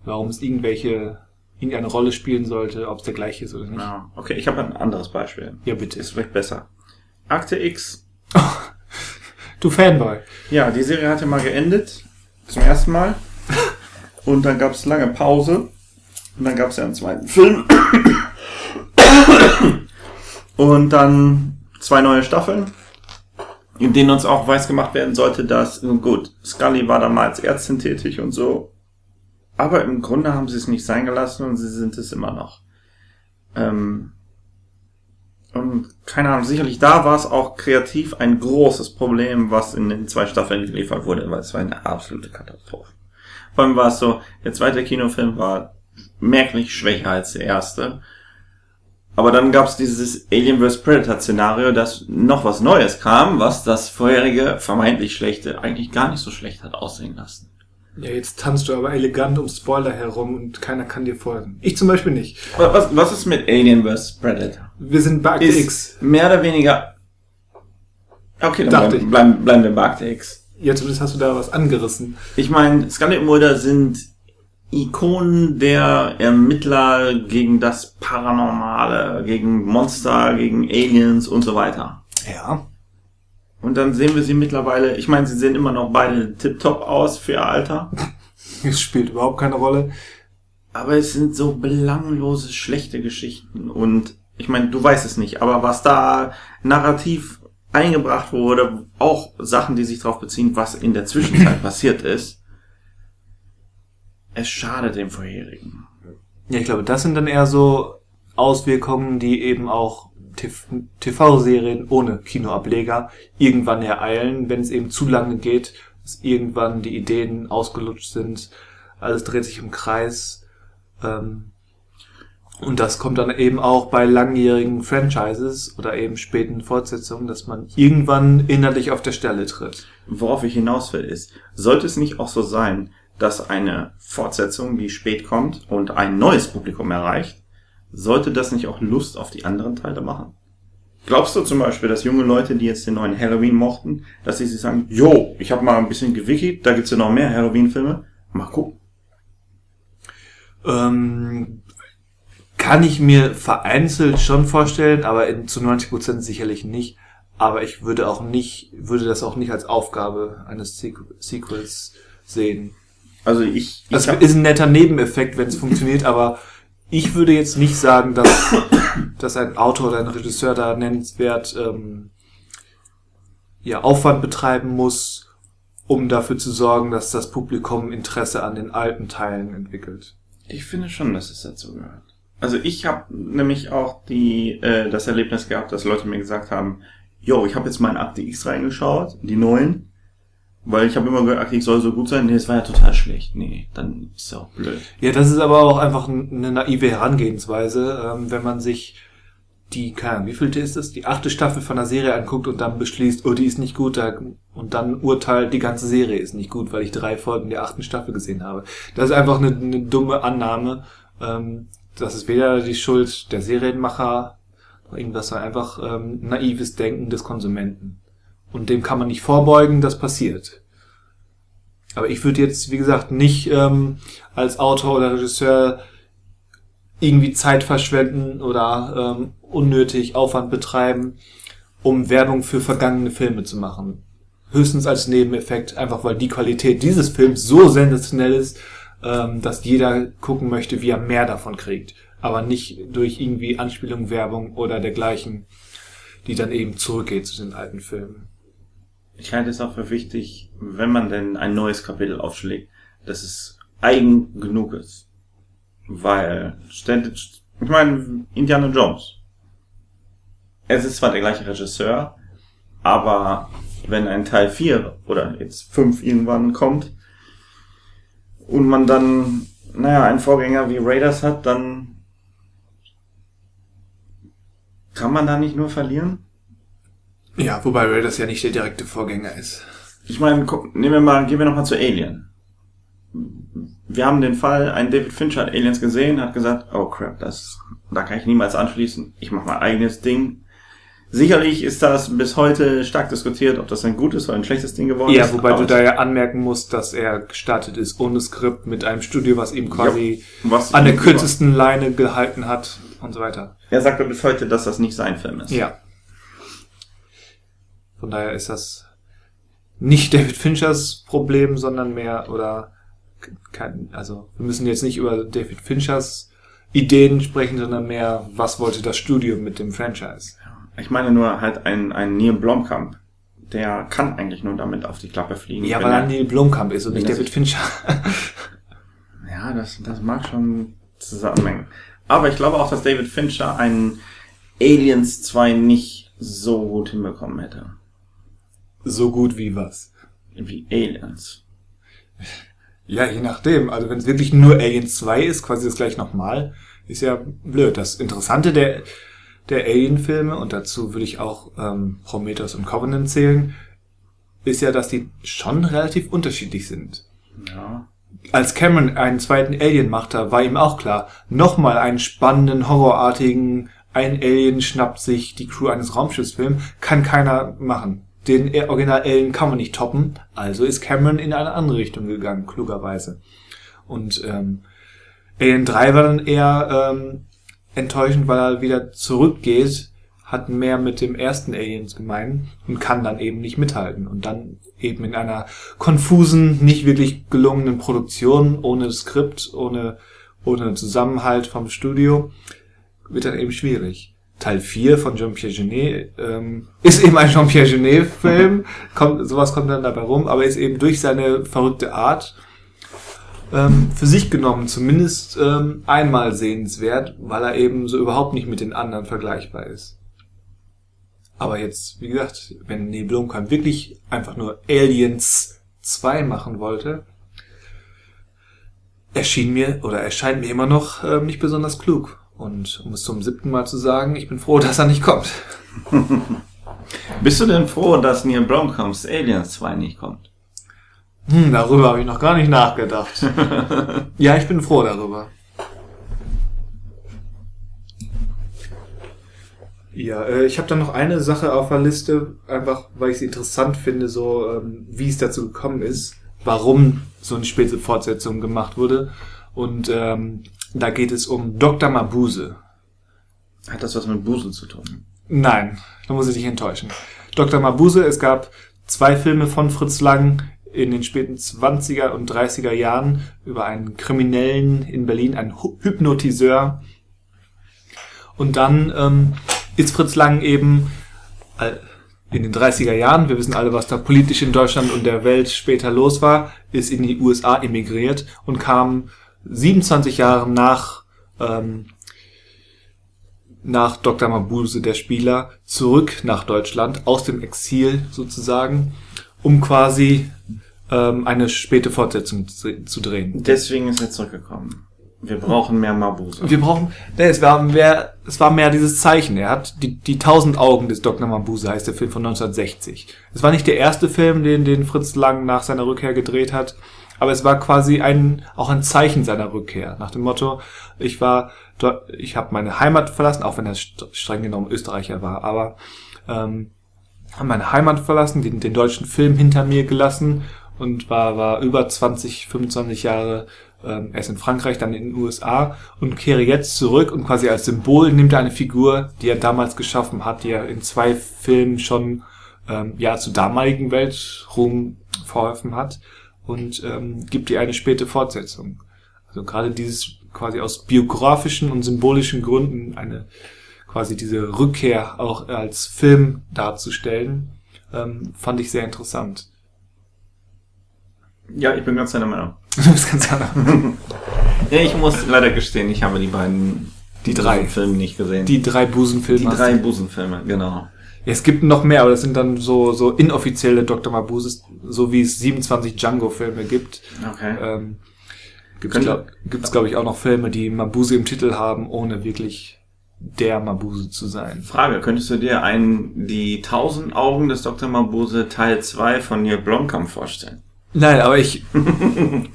warum es irgendwelche, irgendeine Rolle spielen sollte, ob es der gleiche ist oder nicht. ja. Okay, ich habe ein anderes Beispiel. Ja, bitte. Ist vielleicht besser. Akte X. Du Fanboy. Ja, die Serie hatte mal geendet. Zum ersten Mal. Und dann gab es lange Pause. Und dann gab es ja einen zweiten Film. Und dann zwei neue Staffeln, in denen uns auch weiß gemacht werden sollte, dass, gut, Scully war da mal als Ärztin tätig und so. Aber im Grunde haben sie es nicht sein gelassen und sie sind es immer noch. Ähm, und keine Ahnung, sicherlich da war es auch kreativ ein großes Problem, was in den zwei Staffeln geliefert wurde, weil es war eine absolute Katastrophe. Vor allem war es so, der zweite Kinofilm war merklich schwächer als der erste. Aber dann gab es dieses Alien vs. Predator Szenario, das noch was Neues kam, was das vorherige vermeintlich schlechte eigentlich gar nicht so schlecht hat aussehen lassen. Ja, jetzt tanzt du aber elegant um Spoiler herum und keiner kann dir folgen. Ich zum Beispiel nicht. Was, was, ist mit Alien vs. Predator? Wir sind bei Akte X. mehr oder weniger... Okay, dann bleiben, bleiben, bleiben wir bei Akte X. Ja, zumindest hast du da was angerissen. Ich meine, und Mulder sind Ikonen der Ermittler gegen das Paranormale, gegen Monster, gegen Aliens und so weiter. Ja. Und dann sehen wir sie mittlerweile, ich meine, sie sehen immer noch beide tiptop aus für ihr Alter, Es spielt überhaupt keine Rolle. aber es sind so belanglose, schlechte Geschichten. Und ich meine, du weißt es nicht, aber was da narrativ eingebracht wurde, auch Sachen, die sich darauf beziehen, was in der Zwischenzeit passiert ist, es schadet dem vorherigen. Ja, ich glaube, das sind dann eher so Auswirkungen, die eben auch TV TV-Serien ohne Kinoableger irgendwann ereilen, wenn es eben zu lange geht, dass irgendwann die Ideen ausgelutscht sind, alles dreht sich im Kreis. Ähm, und das kommt dann eben auch bei langjährigen Franchises oder eben späten Fortsetzungen, dass man irgendwann innerlich auf der Stelle tritt. Worauf ich hinaus will, ist, sollte es nicht auch so sein, dass eine Fortsetzung, die spät kommt und ein neues Publikum erreicht, sollte das nicht auch Lust auf die anderen Teile machen? Glaubst du zum Beispiel, dass junge Leute, die jetzt den neuen Halloween mochten, dass sie sich sagen, yo, ich habe mal ein bisschen gewikit, da gibt's ja noch mehr Halloween-Filme, mal gucken. Ähm, kann ich mir vereinzelt schon vorstellen, aber in, zu 90 Prozent sicherlich nicht. Aber ich würde auch nicht, würde das auch nicht als Aufgabe eines Sequ Sequels sehen. Also ich, ich Das ist ein netter Nebeneffekt, wenn es funktioniert, aber ich würde jetzt nicht sagen, dass, dass ein Autor oder ein Regisseur da nennenswert ähm, ja, Aufwand betreiben muss, um dafür zu sorgen, dass das Publikum Interesse an den alten Teilen entwickelt. Ich finde schon, dass es dazu gehört. Also ich habe nämlich auch die äh, das Erlebnis gehabt, dass Leute mir gesagt haben, yo, ich habe jetzt mal in Akte X reingeschaut, die neuen, weil ich habe immer Akte X soll so gut sein. Nee, es war ja total schlecht. Nee, dann ist ja auch blöd. Ja, das ist aber auch einfach eine naive Herangehensweise, ähm, wenn man sich die, keine Ahnung, wie vielte ist das, die achte Staffel von der Serie anguckt und dann beschließt, oh, die ist nicht gut, da, und dann urteilt, die ganze Serie ist nicht gut, weil ich drei Folgen der achten Staffel gesehen habe. Das ist einfach eine, eine dumme Annahme. Ähm, das ist weder die Schuld der Serienmacher noch irgendwas, sondern einfach ähm, naives Denken des Konsumenten. Und dem kann man nicht vorbeugen, das passiert. Aber ich würde jetzt, wie gesagt, nicht ähm, als Autor oder Regisseur irgendwie Zeit verschwenden oder ähm, unnötig Aufwand betreiben, um Werbung für vergangene Filme zu machen. Höchstens als Nebeneffekt, einfach weil die Qualität dieses Films so sensationell ist, ähm, dass jeder gucken möchte, wie er mehr davon kriegt. Aber nicht durch irgendwie Anspielung, Werbung oder dergleichen, die dann eben zurückgeht zu den alten Filmen. Ich halte es auch für wichtig, wenn man denn ein neues Kapitel aufschlägt, dass es eigen genug ist. Weil ständig, Ich meine, Indiana Jones. Es ist zwar der gleiche Regisseur, aber wenn ein Teil 4 oder jetzt 5 irgendwann kommt und man dann, naja, einen Vorgänger wie Raiders hat, dann kann man da nicht nur verlieren? Ja, wobei Raiders ja nicht der direkte Vorgänger ist. Ich meine, guck, nehmen wir mal, gehen wir nochmal zu Alien. Wir haben den Fall, ein David Fincher hat Aliens gesehen, hat gesagt, oh crap, das, da kann ich niemals anschließen. Ich mache mein eigenes Ding. Sicherlich ist das bis heute stark diskutiert, ob das ein gutes oder ein schlechtes Ding geworden Ja, ist. wobei aber du da ja anmerken musst, dass er gestartet ist ohne Skript mit einem Studio, was ihm quasi was an der kürzesten Leine gehalten hat und so weiter. Er sagt aber bis heute, dass das nicht sein Film ist. Ja. Von daher ist das nicht David Finchers Problem, sondern mehr oder kein, also wir müssen jetzt nicht über David Finchers Ideen sprechen, sondern mehr, was wollte das Studio mit dem Franchise? Ich meine nur halt ein, ein Neil Blomkamp. Der kann eigentlich nur damit auf die Klappe fliegen. Ja, weil er Neil Blomkamp ist und nicht David Fincher. Ja, das, das mag schon zusammenhängen. Aber ich glaube auch, dass David Fincher einen Aliens 2 nicht so gut hinbekommen hätte. So gut wie was. Wie Aliens. Ja, je nachdem. Also wenn es wirklich nur Alien 2 ist, quasi das gleich nochmal, ist ja blöd. Das Interessante der, der Alien-Filme, und dazu würde ich auch ähm, Prometheus und Covenant zählen, ist ja, dass die schon relativ unterschiedlich sind. Ja. Als Cameron einen zweiten Alien machte, war ihm auch klar, nochmal einen spannenden, horrorartigen, ein Alien schnappt sich die Crew eines Raumschiffsfilms, kann keiner machen. Den Original Alien kann man nicht toppen, also ist Cameron in eine andere Richtung gegangen, klugerweise. Und ähm, Alien 3 war dann eher ähm, enttäuschend, weil er wieder zurückgeht, hat mehr mit dem ersten Aliens gemein und kann dann eben nicht mithalten. Und dann eben in einer konfusen, nicht wirklich gelungenen Produktion, ohne Skript, ohne, ohne Zusammenhalt vom Studio, wird dann eben schwierig. Teil 4 von Jean-Pierre Genet ähm, ist eben ein Jean-Pierre Genet-Film, kommt, sowas kommt dann dabei rum, aber ist eben durch seine verrückte Art ähm, für sich genommen zumindest ähm, einmal sehenswert, weil er eben so überhaupt nicht mit den anderen vergleichbar ist. Aber jetzt, wie gesagt, wenn Neil Blomkamp wirklich einfach nur Aliens 2 machen wollte, erschien mir oder erscheint mir immer noch ähm, nicht besonders klug. Und um es zum siebten Mal zu sagen, ich bin froh, dass er nicht kommt. Bist du denn froh, dass Neil Blomkamps Aliens 2 nicht kommt? Hm, darüber habe ich noch gar nicht nachgedacht. ja, ich bin froh darüber. Ja, äh, ich habe dann noch eine Sache auf der Liste, einfach weil ich sie interessant finde, so ähm, wie es dazu gekommen ist, warum so eine späte Fortsetzung gemacht wurde. Und ähm, da geht es um Dr. Mabuse. Hat das was mit Busel zu tun? Nein, da muss ich dich enttäuschen. Dr. Mabuse, es gab zwei Filme von Fritz Lang in den späten 20er und 30er Jahren über einen Kriminellen in Berlin, einen Hy- Hypnotiseur. Und dann ähm, ist Fritz Lang eben äh, in den 30er Jahren, wir wissen alle, was da politisch in Deutschland und der Welt später los war, ist in die USA emigriert und kam 27 Jahre nach ähm, nach Dr. Mabuse, der Spieler, zurück nach Deutschland, aus dem Exil sozusagen, um quasi ähm, eine späte Fortsetzung zu, zu drehen. Deswegen ist er zurückgekommen. Wir brauchen mehr Mabuse. Wir brauchen, nee, es war mehr, es war mehr dieses Zeichen. Er hat die, die tausend Augen des Dr. Mabuse, heißt der Film von 1960. Es war nicht der erste Film, den, den Fritz Lang nach seiner Rückkehr gedreht hat, aber es war quasi ein, auch ein Zeichen seiner Rückkehr. Nach dem Motto, ich war dort, ich habe meine Heimat verlassen, auch wenn er st- streng genommen Österreicher war, aber ähm, habe meine Heimat verlassen, den, den deutschen Film hinter mir gelassen und war, war über 20, 25 Jahre ähm, erst in Frankreich, dann in den USA und kehre jetzt zurück und quasi als Symbol nimmt er eine Figur, die er damals geschaffen hat, die er in zwei Filmen schon ähm, ja zu damaligen Weltruhm verholfen hat und ähm, gibt ihr eine späte Fortsetzung. Also gerade dieses quasi aus biografischen und symbolischen Gründen eine quasi diese Rückkehr auch als Film darzustellen, ähm, fand ich sehr interessant. Ja, ich bin ganz deiner Meinung. Du bist ganz anders. Ja, ich muss leider gestehen, ich habe die beiden, Die drei. Filme nicht gesehen. Die drei Busenfilme. Die drei. Busenfilme, genau. Es gibt noch mehr, aber das sind dann so, so inoffizielle Dr. Mabuses, so wie es 27 Django-Filme gibt. Okay. Ähm, glaub, gibt's glaube ich, auch noch Filme, die Mabuse im Titel haben, ohne wirklich der Mabuse zu sein. Frage, könntest du dir einen, die tausend Augen des Dr. Mabuse Teil 2 von Neil Blomkamp vorstellen? Nein, aber ich.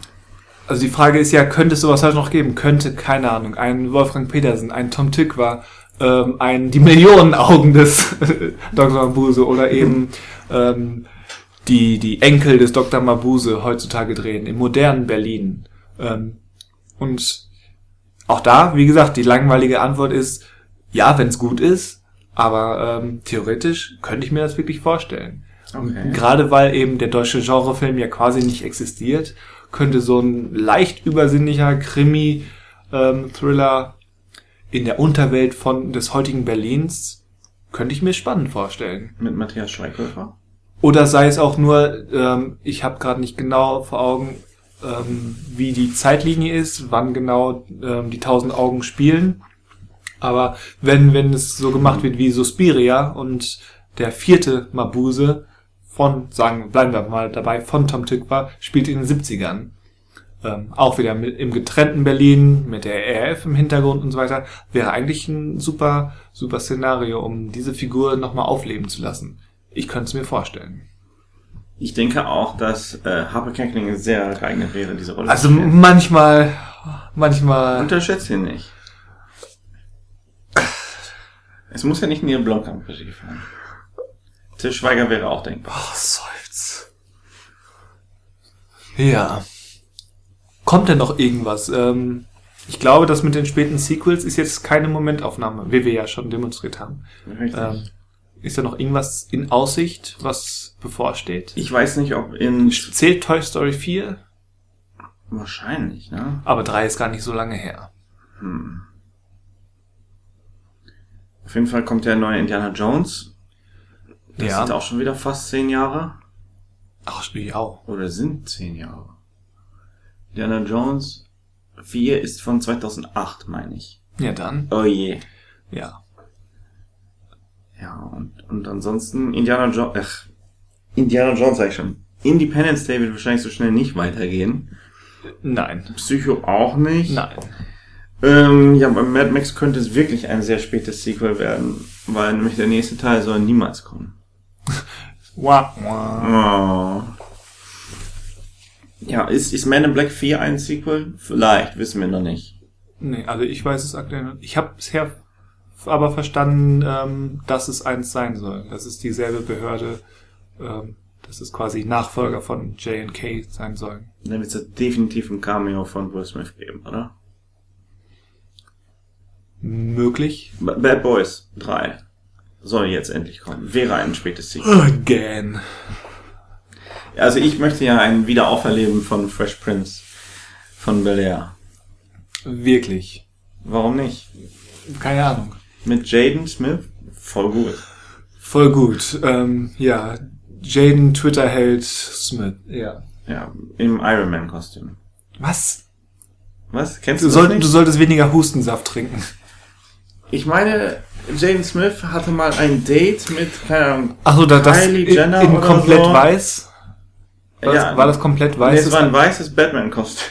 Also die Frage ist ja, könnte es sowas heute noch geben? Könnte, keine Ahnung, ein Wolfgang Petersen, ein Tom Tykwer, ähm, ein die Millionen Augen des Dr. Mabuse oder eben ähm, die, die Enkel des Dr. Mabuse heutzutage drehen, im modernen Berlin. Ähm, und auch da, wie gesagt, die langweilige Antwort ist, ja, wenn es gut ist, aber ähm, theoretisch könnte ich mir das wirklich vorstellen. Okay. Gerade weil eben der deutsche Genrefilm ja quasi nicht existiert, könnte so ein leicht übersinnlicher Krimi-Thriller in der Unterwelt von des heutigen Berlins, könnte ich mir spannend vorstellen. Mit Matthias Schweighöfer? Oder sei es auch nur, ähm, ich habe gerade nicht genau vor Augen, ähm, wie die Zeitlinie ist, wann genau ähm, die tausend Augen spielen. Aber wenn, wenn es so gemacht wird wie Suspiria und der vierte Mabuse von, sagen, bleiben wir mal dabei, von Tom Tykwer, spielt in den 70ern. Ähm, auch wieder mit, im getrennten Berlin, mit der RF im Hintergrund und so weiter, wäre eigentlich ein super, super Szenario, um diese Figur nochmal aufleben zu lassen. Ich könnte es mir vorstellen. Ich denke auch, dass äh, Harpe Kerkeling sehr geeignet wäre, diese Rolle Also zu spielen. manchmal, manchmal, Unterschätzt ihn nicht. Es muss ja nicht Neil Blomkamp Regie fahren. Til Schweiger wäre auch denkbar. oh, seufz. Ja. Kommt denn noch irgendwas? Ähm, ich glaube, das mit den späten Sequels ist jetzt keine Momentaufnahme, wie wir ja schon demonstriert haben. Ähm, ist da noch irgendwas in Aussicht, was bevorsteht? ich weiß nicht, ob in... Zählt Toy Story 4? Wahrscheinlich, ne? Aber 3 ist gar nicht so lange her. Hm. Auf jeden Fall kommt der neue Indiana Jones. Das Ja. sind auch schon wieder fast zehn Jahre. Ach, ja. Oder sind zehn Jahre. Indiana Jones 4 ist von 2008, meine ich. Ja, dann. Oh je. Ja. Ja, und, und ansonsten Indiana Jones, ach, Indiana Jones sag ich schon. Independence Day wird wahrscheinlich so schnell nicht weitergehen. Nein. Psycho auch nicht. Nein. Ähm, ja, bei Mad Max könnte es wirklich ein sehr spätes Sequel werden, weil nämlich der nächste Teil soll niemals kommen. Wah, wah. Oh. Ja, ist, ist Man in Black 4 ein Sequel? Vielleicht, wissen wir noch nicht. Nee, also ich weiß es aktuell nicht. Ich habe bisher aber verstanden, ähm, dass es eins sein soll. Das ist dieselbe Behörde, ähm, dass es quasi Nachfolger von J&K sein soll. Dann wird es definitiv ein Cameo von Will Smith geben, oder? Möglich. Bad Boys 3 soll jetzt endlich kommen. Wäre ein spätes Sequel. Again. Also ich möchte ja ein Wiederauferleben von Fresh Prince von Bel Air. Wirklich. Warum nicht? Keine Ahnung. Mit Jaden Smith? Voll gut. Voll gut. Ähm, ja, Jaden Twitter-Held Smith. Ja. Ja, im Iron Man Kostüm. Was? Was? Kennst Du, du, das soll, du solltest weniger Hustensaft trinken. Ich meine, Jaden Smith hatte mal ein Date mit, keine Ahnung, Achso, da, das Kylie in, Jenner in oder komplett so. weiß. War, das, war das komplett Nee, weiß? es war ein weißes Batman-Kostüm.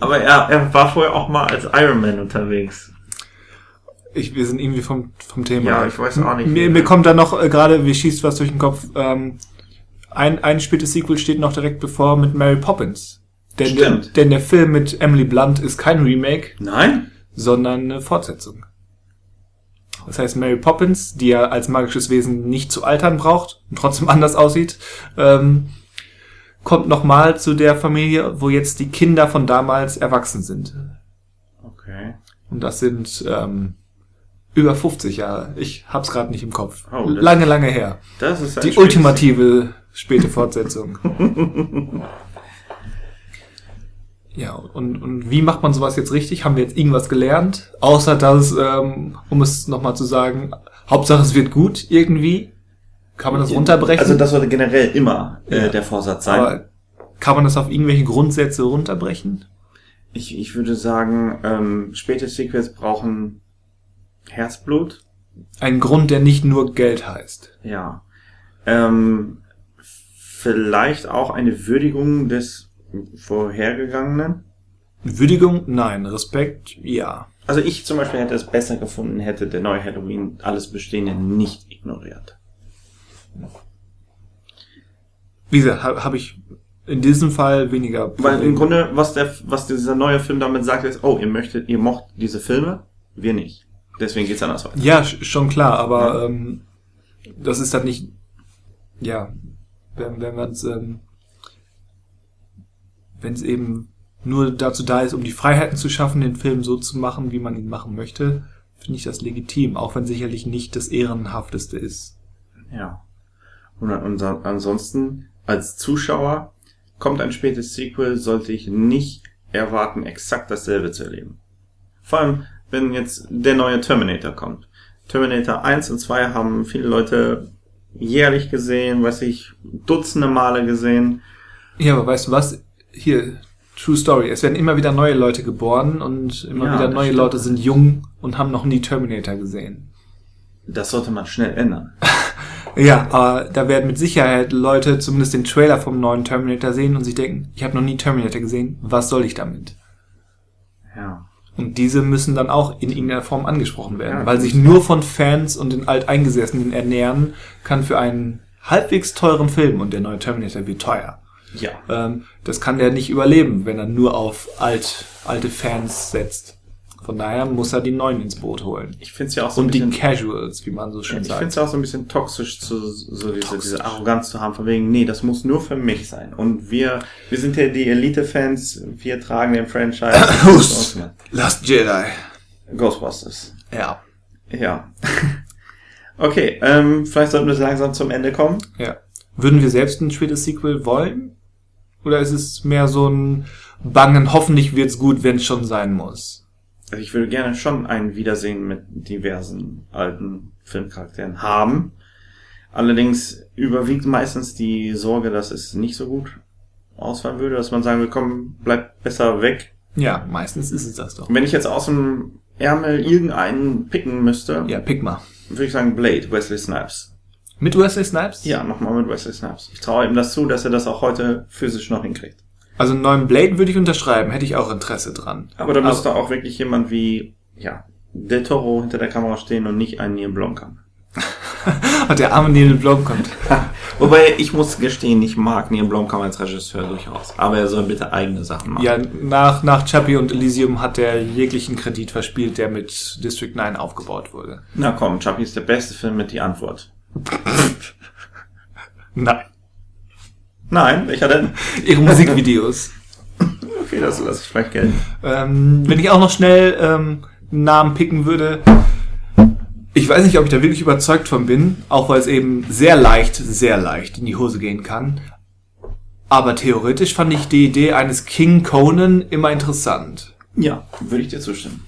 Aber er, er war vorher auch mal als Iron Man unterwegs. Ich, wir sind irgendwie vom, vom Thema. Ja, ich weiß auch nicht. Mir, mir kommt da noch äh, gerade, wie schießt was durch den Kopf, ähm, ein, ein spätes Sequel steht noch direkt bevor mit Mary Poppins. Denn, Stimmt. Der, denn der Film mit Emily Blunt ist kein Remake, Nein? sondern eine Fortsetzung. Das heißt, Mary Poppins, die ja als magisches Wesen nicht zu altern braucht und trotzdem anders aussieht, ähm, kommt nochmal zu der Familie, wo jetzt die Kinder von damals erwachsen sind. Okay. Und das sind ähm, über 50 Jahre. Ich hab's gerade nicht im Kopf. Oh, lange, lange her. Das ist Die ultimative späte Fortsetzung. ja, und, und wie macht man sowas jetzt richtig? Haben wir jetzt irgendwas gelernt? Außer dass, ähm, um es nochmal zu sagen, Hauptsache es wird gut irgendwie. Kann man das runterbrechen? Also das sollte generell immer äh, Ja. der Vorsatz sein. Aber kann man das auf irgendwelche Grundsätze runterbrechen? Ich, ich würde sagen, ähm, späte Sequels brauchen Herzblut. Ein Grund, der nicht nur Geld heißt. Ja. Ähm, vielleicht auch eine Würdigung des vorhergegangenen. Würdigung? Nein. Respekt? Ja. Also ich zum Beispiel hätte es besser gefunden, hätte der neue Halloween alles Bestehende nicht ignoriert. Wie gesagt, habe hab ich in diesem Fall weniger. Weil im Probleme. Grunde, was der, was dieser neue Film damit sagt, ist, oh, ihr möchtet, ihr mocht diese Filme, wir nicht. Deswegen geht's anders weiter. Ja, sch- schon klar, aber ähm, das ist halt nicht. Ja, wenn, wenn man es, ähm, wenn es eben nur dazu da ist, um die Freiheiten zu schaffen, den Film so zu machen, wie man ihn machen möchte, finde ich das legitim, auch wenn sicherlich nicht das ehrenhafteste ist. Ja. Und, und ansonsten, als Zuschauer, kommt ein spätes Sequel, sollte ich nicht erwarten, exakt dasselbe zu erleben. Vor allem, wenn jetzt der neue Terminator kommt. Terminator 1 und 2 haben viele Leute jährlich gesehen, weiß ich, dutzende Male gesehen. Ja, aber weißt du was? Hier, True Story. Es werden immer wieder neue Leute geboren und immer Ja, wieder neue stimmt. Leute sind jung und haben noch nie Terminator gesehen. Das sollte man schnell ändern. Ja, aber da werden mit Sicherheit Leute zumindest den Trailer vom neuen Terminator sehen und sich denken, ich habe noch nie Terminator gesehen, was soll ich damit? Ja. Und diese müssen dann auch in irgendeiner Form angesprochen werden. Ja, Weil sich nur von Fans und den Alteingesessenen ernähren, kann für einen halbwegs teuren Film, und der neue Terminator wird teuer, Ja. ähm, das kann der nicht überleben, wenn er nur auf alt, alte Fans setzt. Von daher muss er die Neuen ins Boot holen. Ich finde es ja auch so ein Und die bisschen, Casuals, wie man so schön ich finde sagt. es ja auch so ein bisschen toxisch, zu, so diese, Toxisch. diese Arroganz zu haben, von wegen, nee, das muss nur für mich sein. Und wir, wir sind ja die Elite-Fans, wir tragen den Franchise. Last Jedi. Ghostbusters. Ja. Ja. Okay, ähm, vielleicht sollten wir langsam zum Ende kommen. Ja. Würden wir selbst ein spätes Sequel wollen? Oder ist es mehr so ein Bangen, hoffentlich wird's gut, wenn es schon sein muss? Also ich würde gerne schon ein Wiedersehen mit diversen alten Filmcharakteren haben. Allerdings überwiegt meistens die Sorge, dass es nicht so gut ausfallen würde, dass man sagen will, komm, bleib besser weg. Ja, meistens ist es das doch. Wenn ich jetzt aus dem Ärmel irgendeinen picken müsste, Ja, pick mal. würde ich sagen Blade, Wesley Snipes. Mit Wesley Snipes? Ja, nochmal mit Wesley Snipes. Ich traue ihm das zu, dass er das auch heute physisch noch hinkriegt. Also einen neuen Blade würde ich unterschreiben, hätte ich auch Interesse dran. Aber da müsste auch wirklich jemand wie, ja, Del Toro hinter der Kamera stehen und nicht ein Neil Blomkamp. Und der arme Neil Blomkamp. Wobei, ich muss gestehen, ich mag Neil Blomkamp als Regisseur durchaus. Aber er soll bitte eigene Sachen machen. Ja, nach, nach Chappie und Elysium hat er jeglichen Kredit verspielt, der mit District 9 aufgebaut wurde. Na komm, Chappie ist der beste Film mit die Antwort. Nein. Nein, welcher denn? Ihre Musikvideos. Okay, das lasse ich vielleicht gelten. Ähm, wenn ich auch noch schnell ähm, einen Namen picken würde. Ich weiß nicht, ob ich da wirklich überzeugt von bin, auch weil es eben sehr leicht, sehr leicht in die Hose gehen kann. Aber theoretisch fand ich die Idee eines King Conan immer interessant. Ja, würde ich dir zustimmen.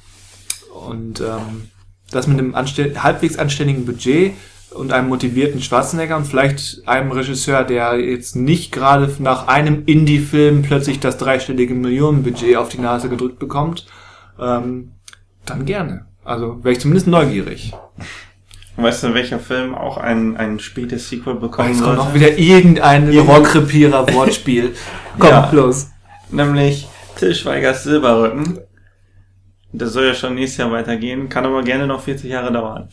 Und ähm, das mit einem anstell halbwegs anständigen Budget und einem motivierten Schwarzenegger und vielleicht einem Regisseur, der jetzt nicht gerade nach einem Indie-Film plötzlich das dreistellige Millionenbudget auf die Nase gedrückt bekommt, ähm, dann gerne. Also wäre ich zumindest neugierig. Weißt du, welcher Film auch ein, ein spätes Sequel bekommen Jetzt kommt sollte? noch wieder irgendein Irgend- Rohrkrepierer-Wortspiel. Komm, Ja. los. Nämlich Till Schweigers Silberrücken. Das soll ja schon nächstes Jahr weitergehen, kann aber gerne noch 40 Jahre dauern.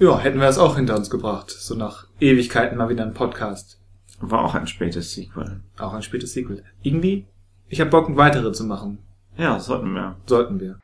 Ja, hätten wir es auch hinter uns gebracht. So nach Ewigkeiten mal wieder ein Podcast. War auch ein spätes Sequel. Auch ein spätes Sequel. Irgendwie, ich habe Bock, weitere zu machen. Ja, sollten wir. Sollten wir.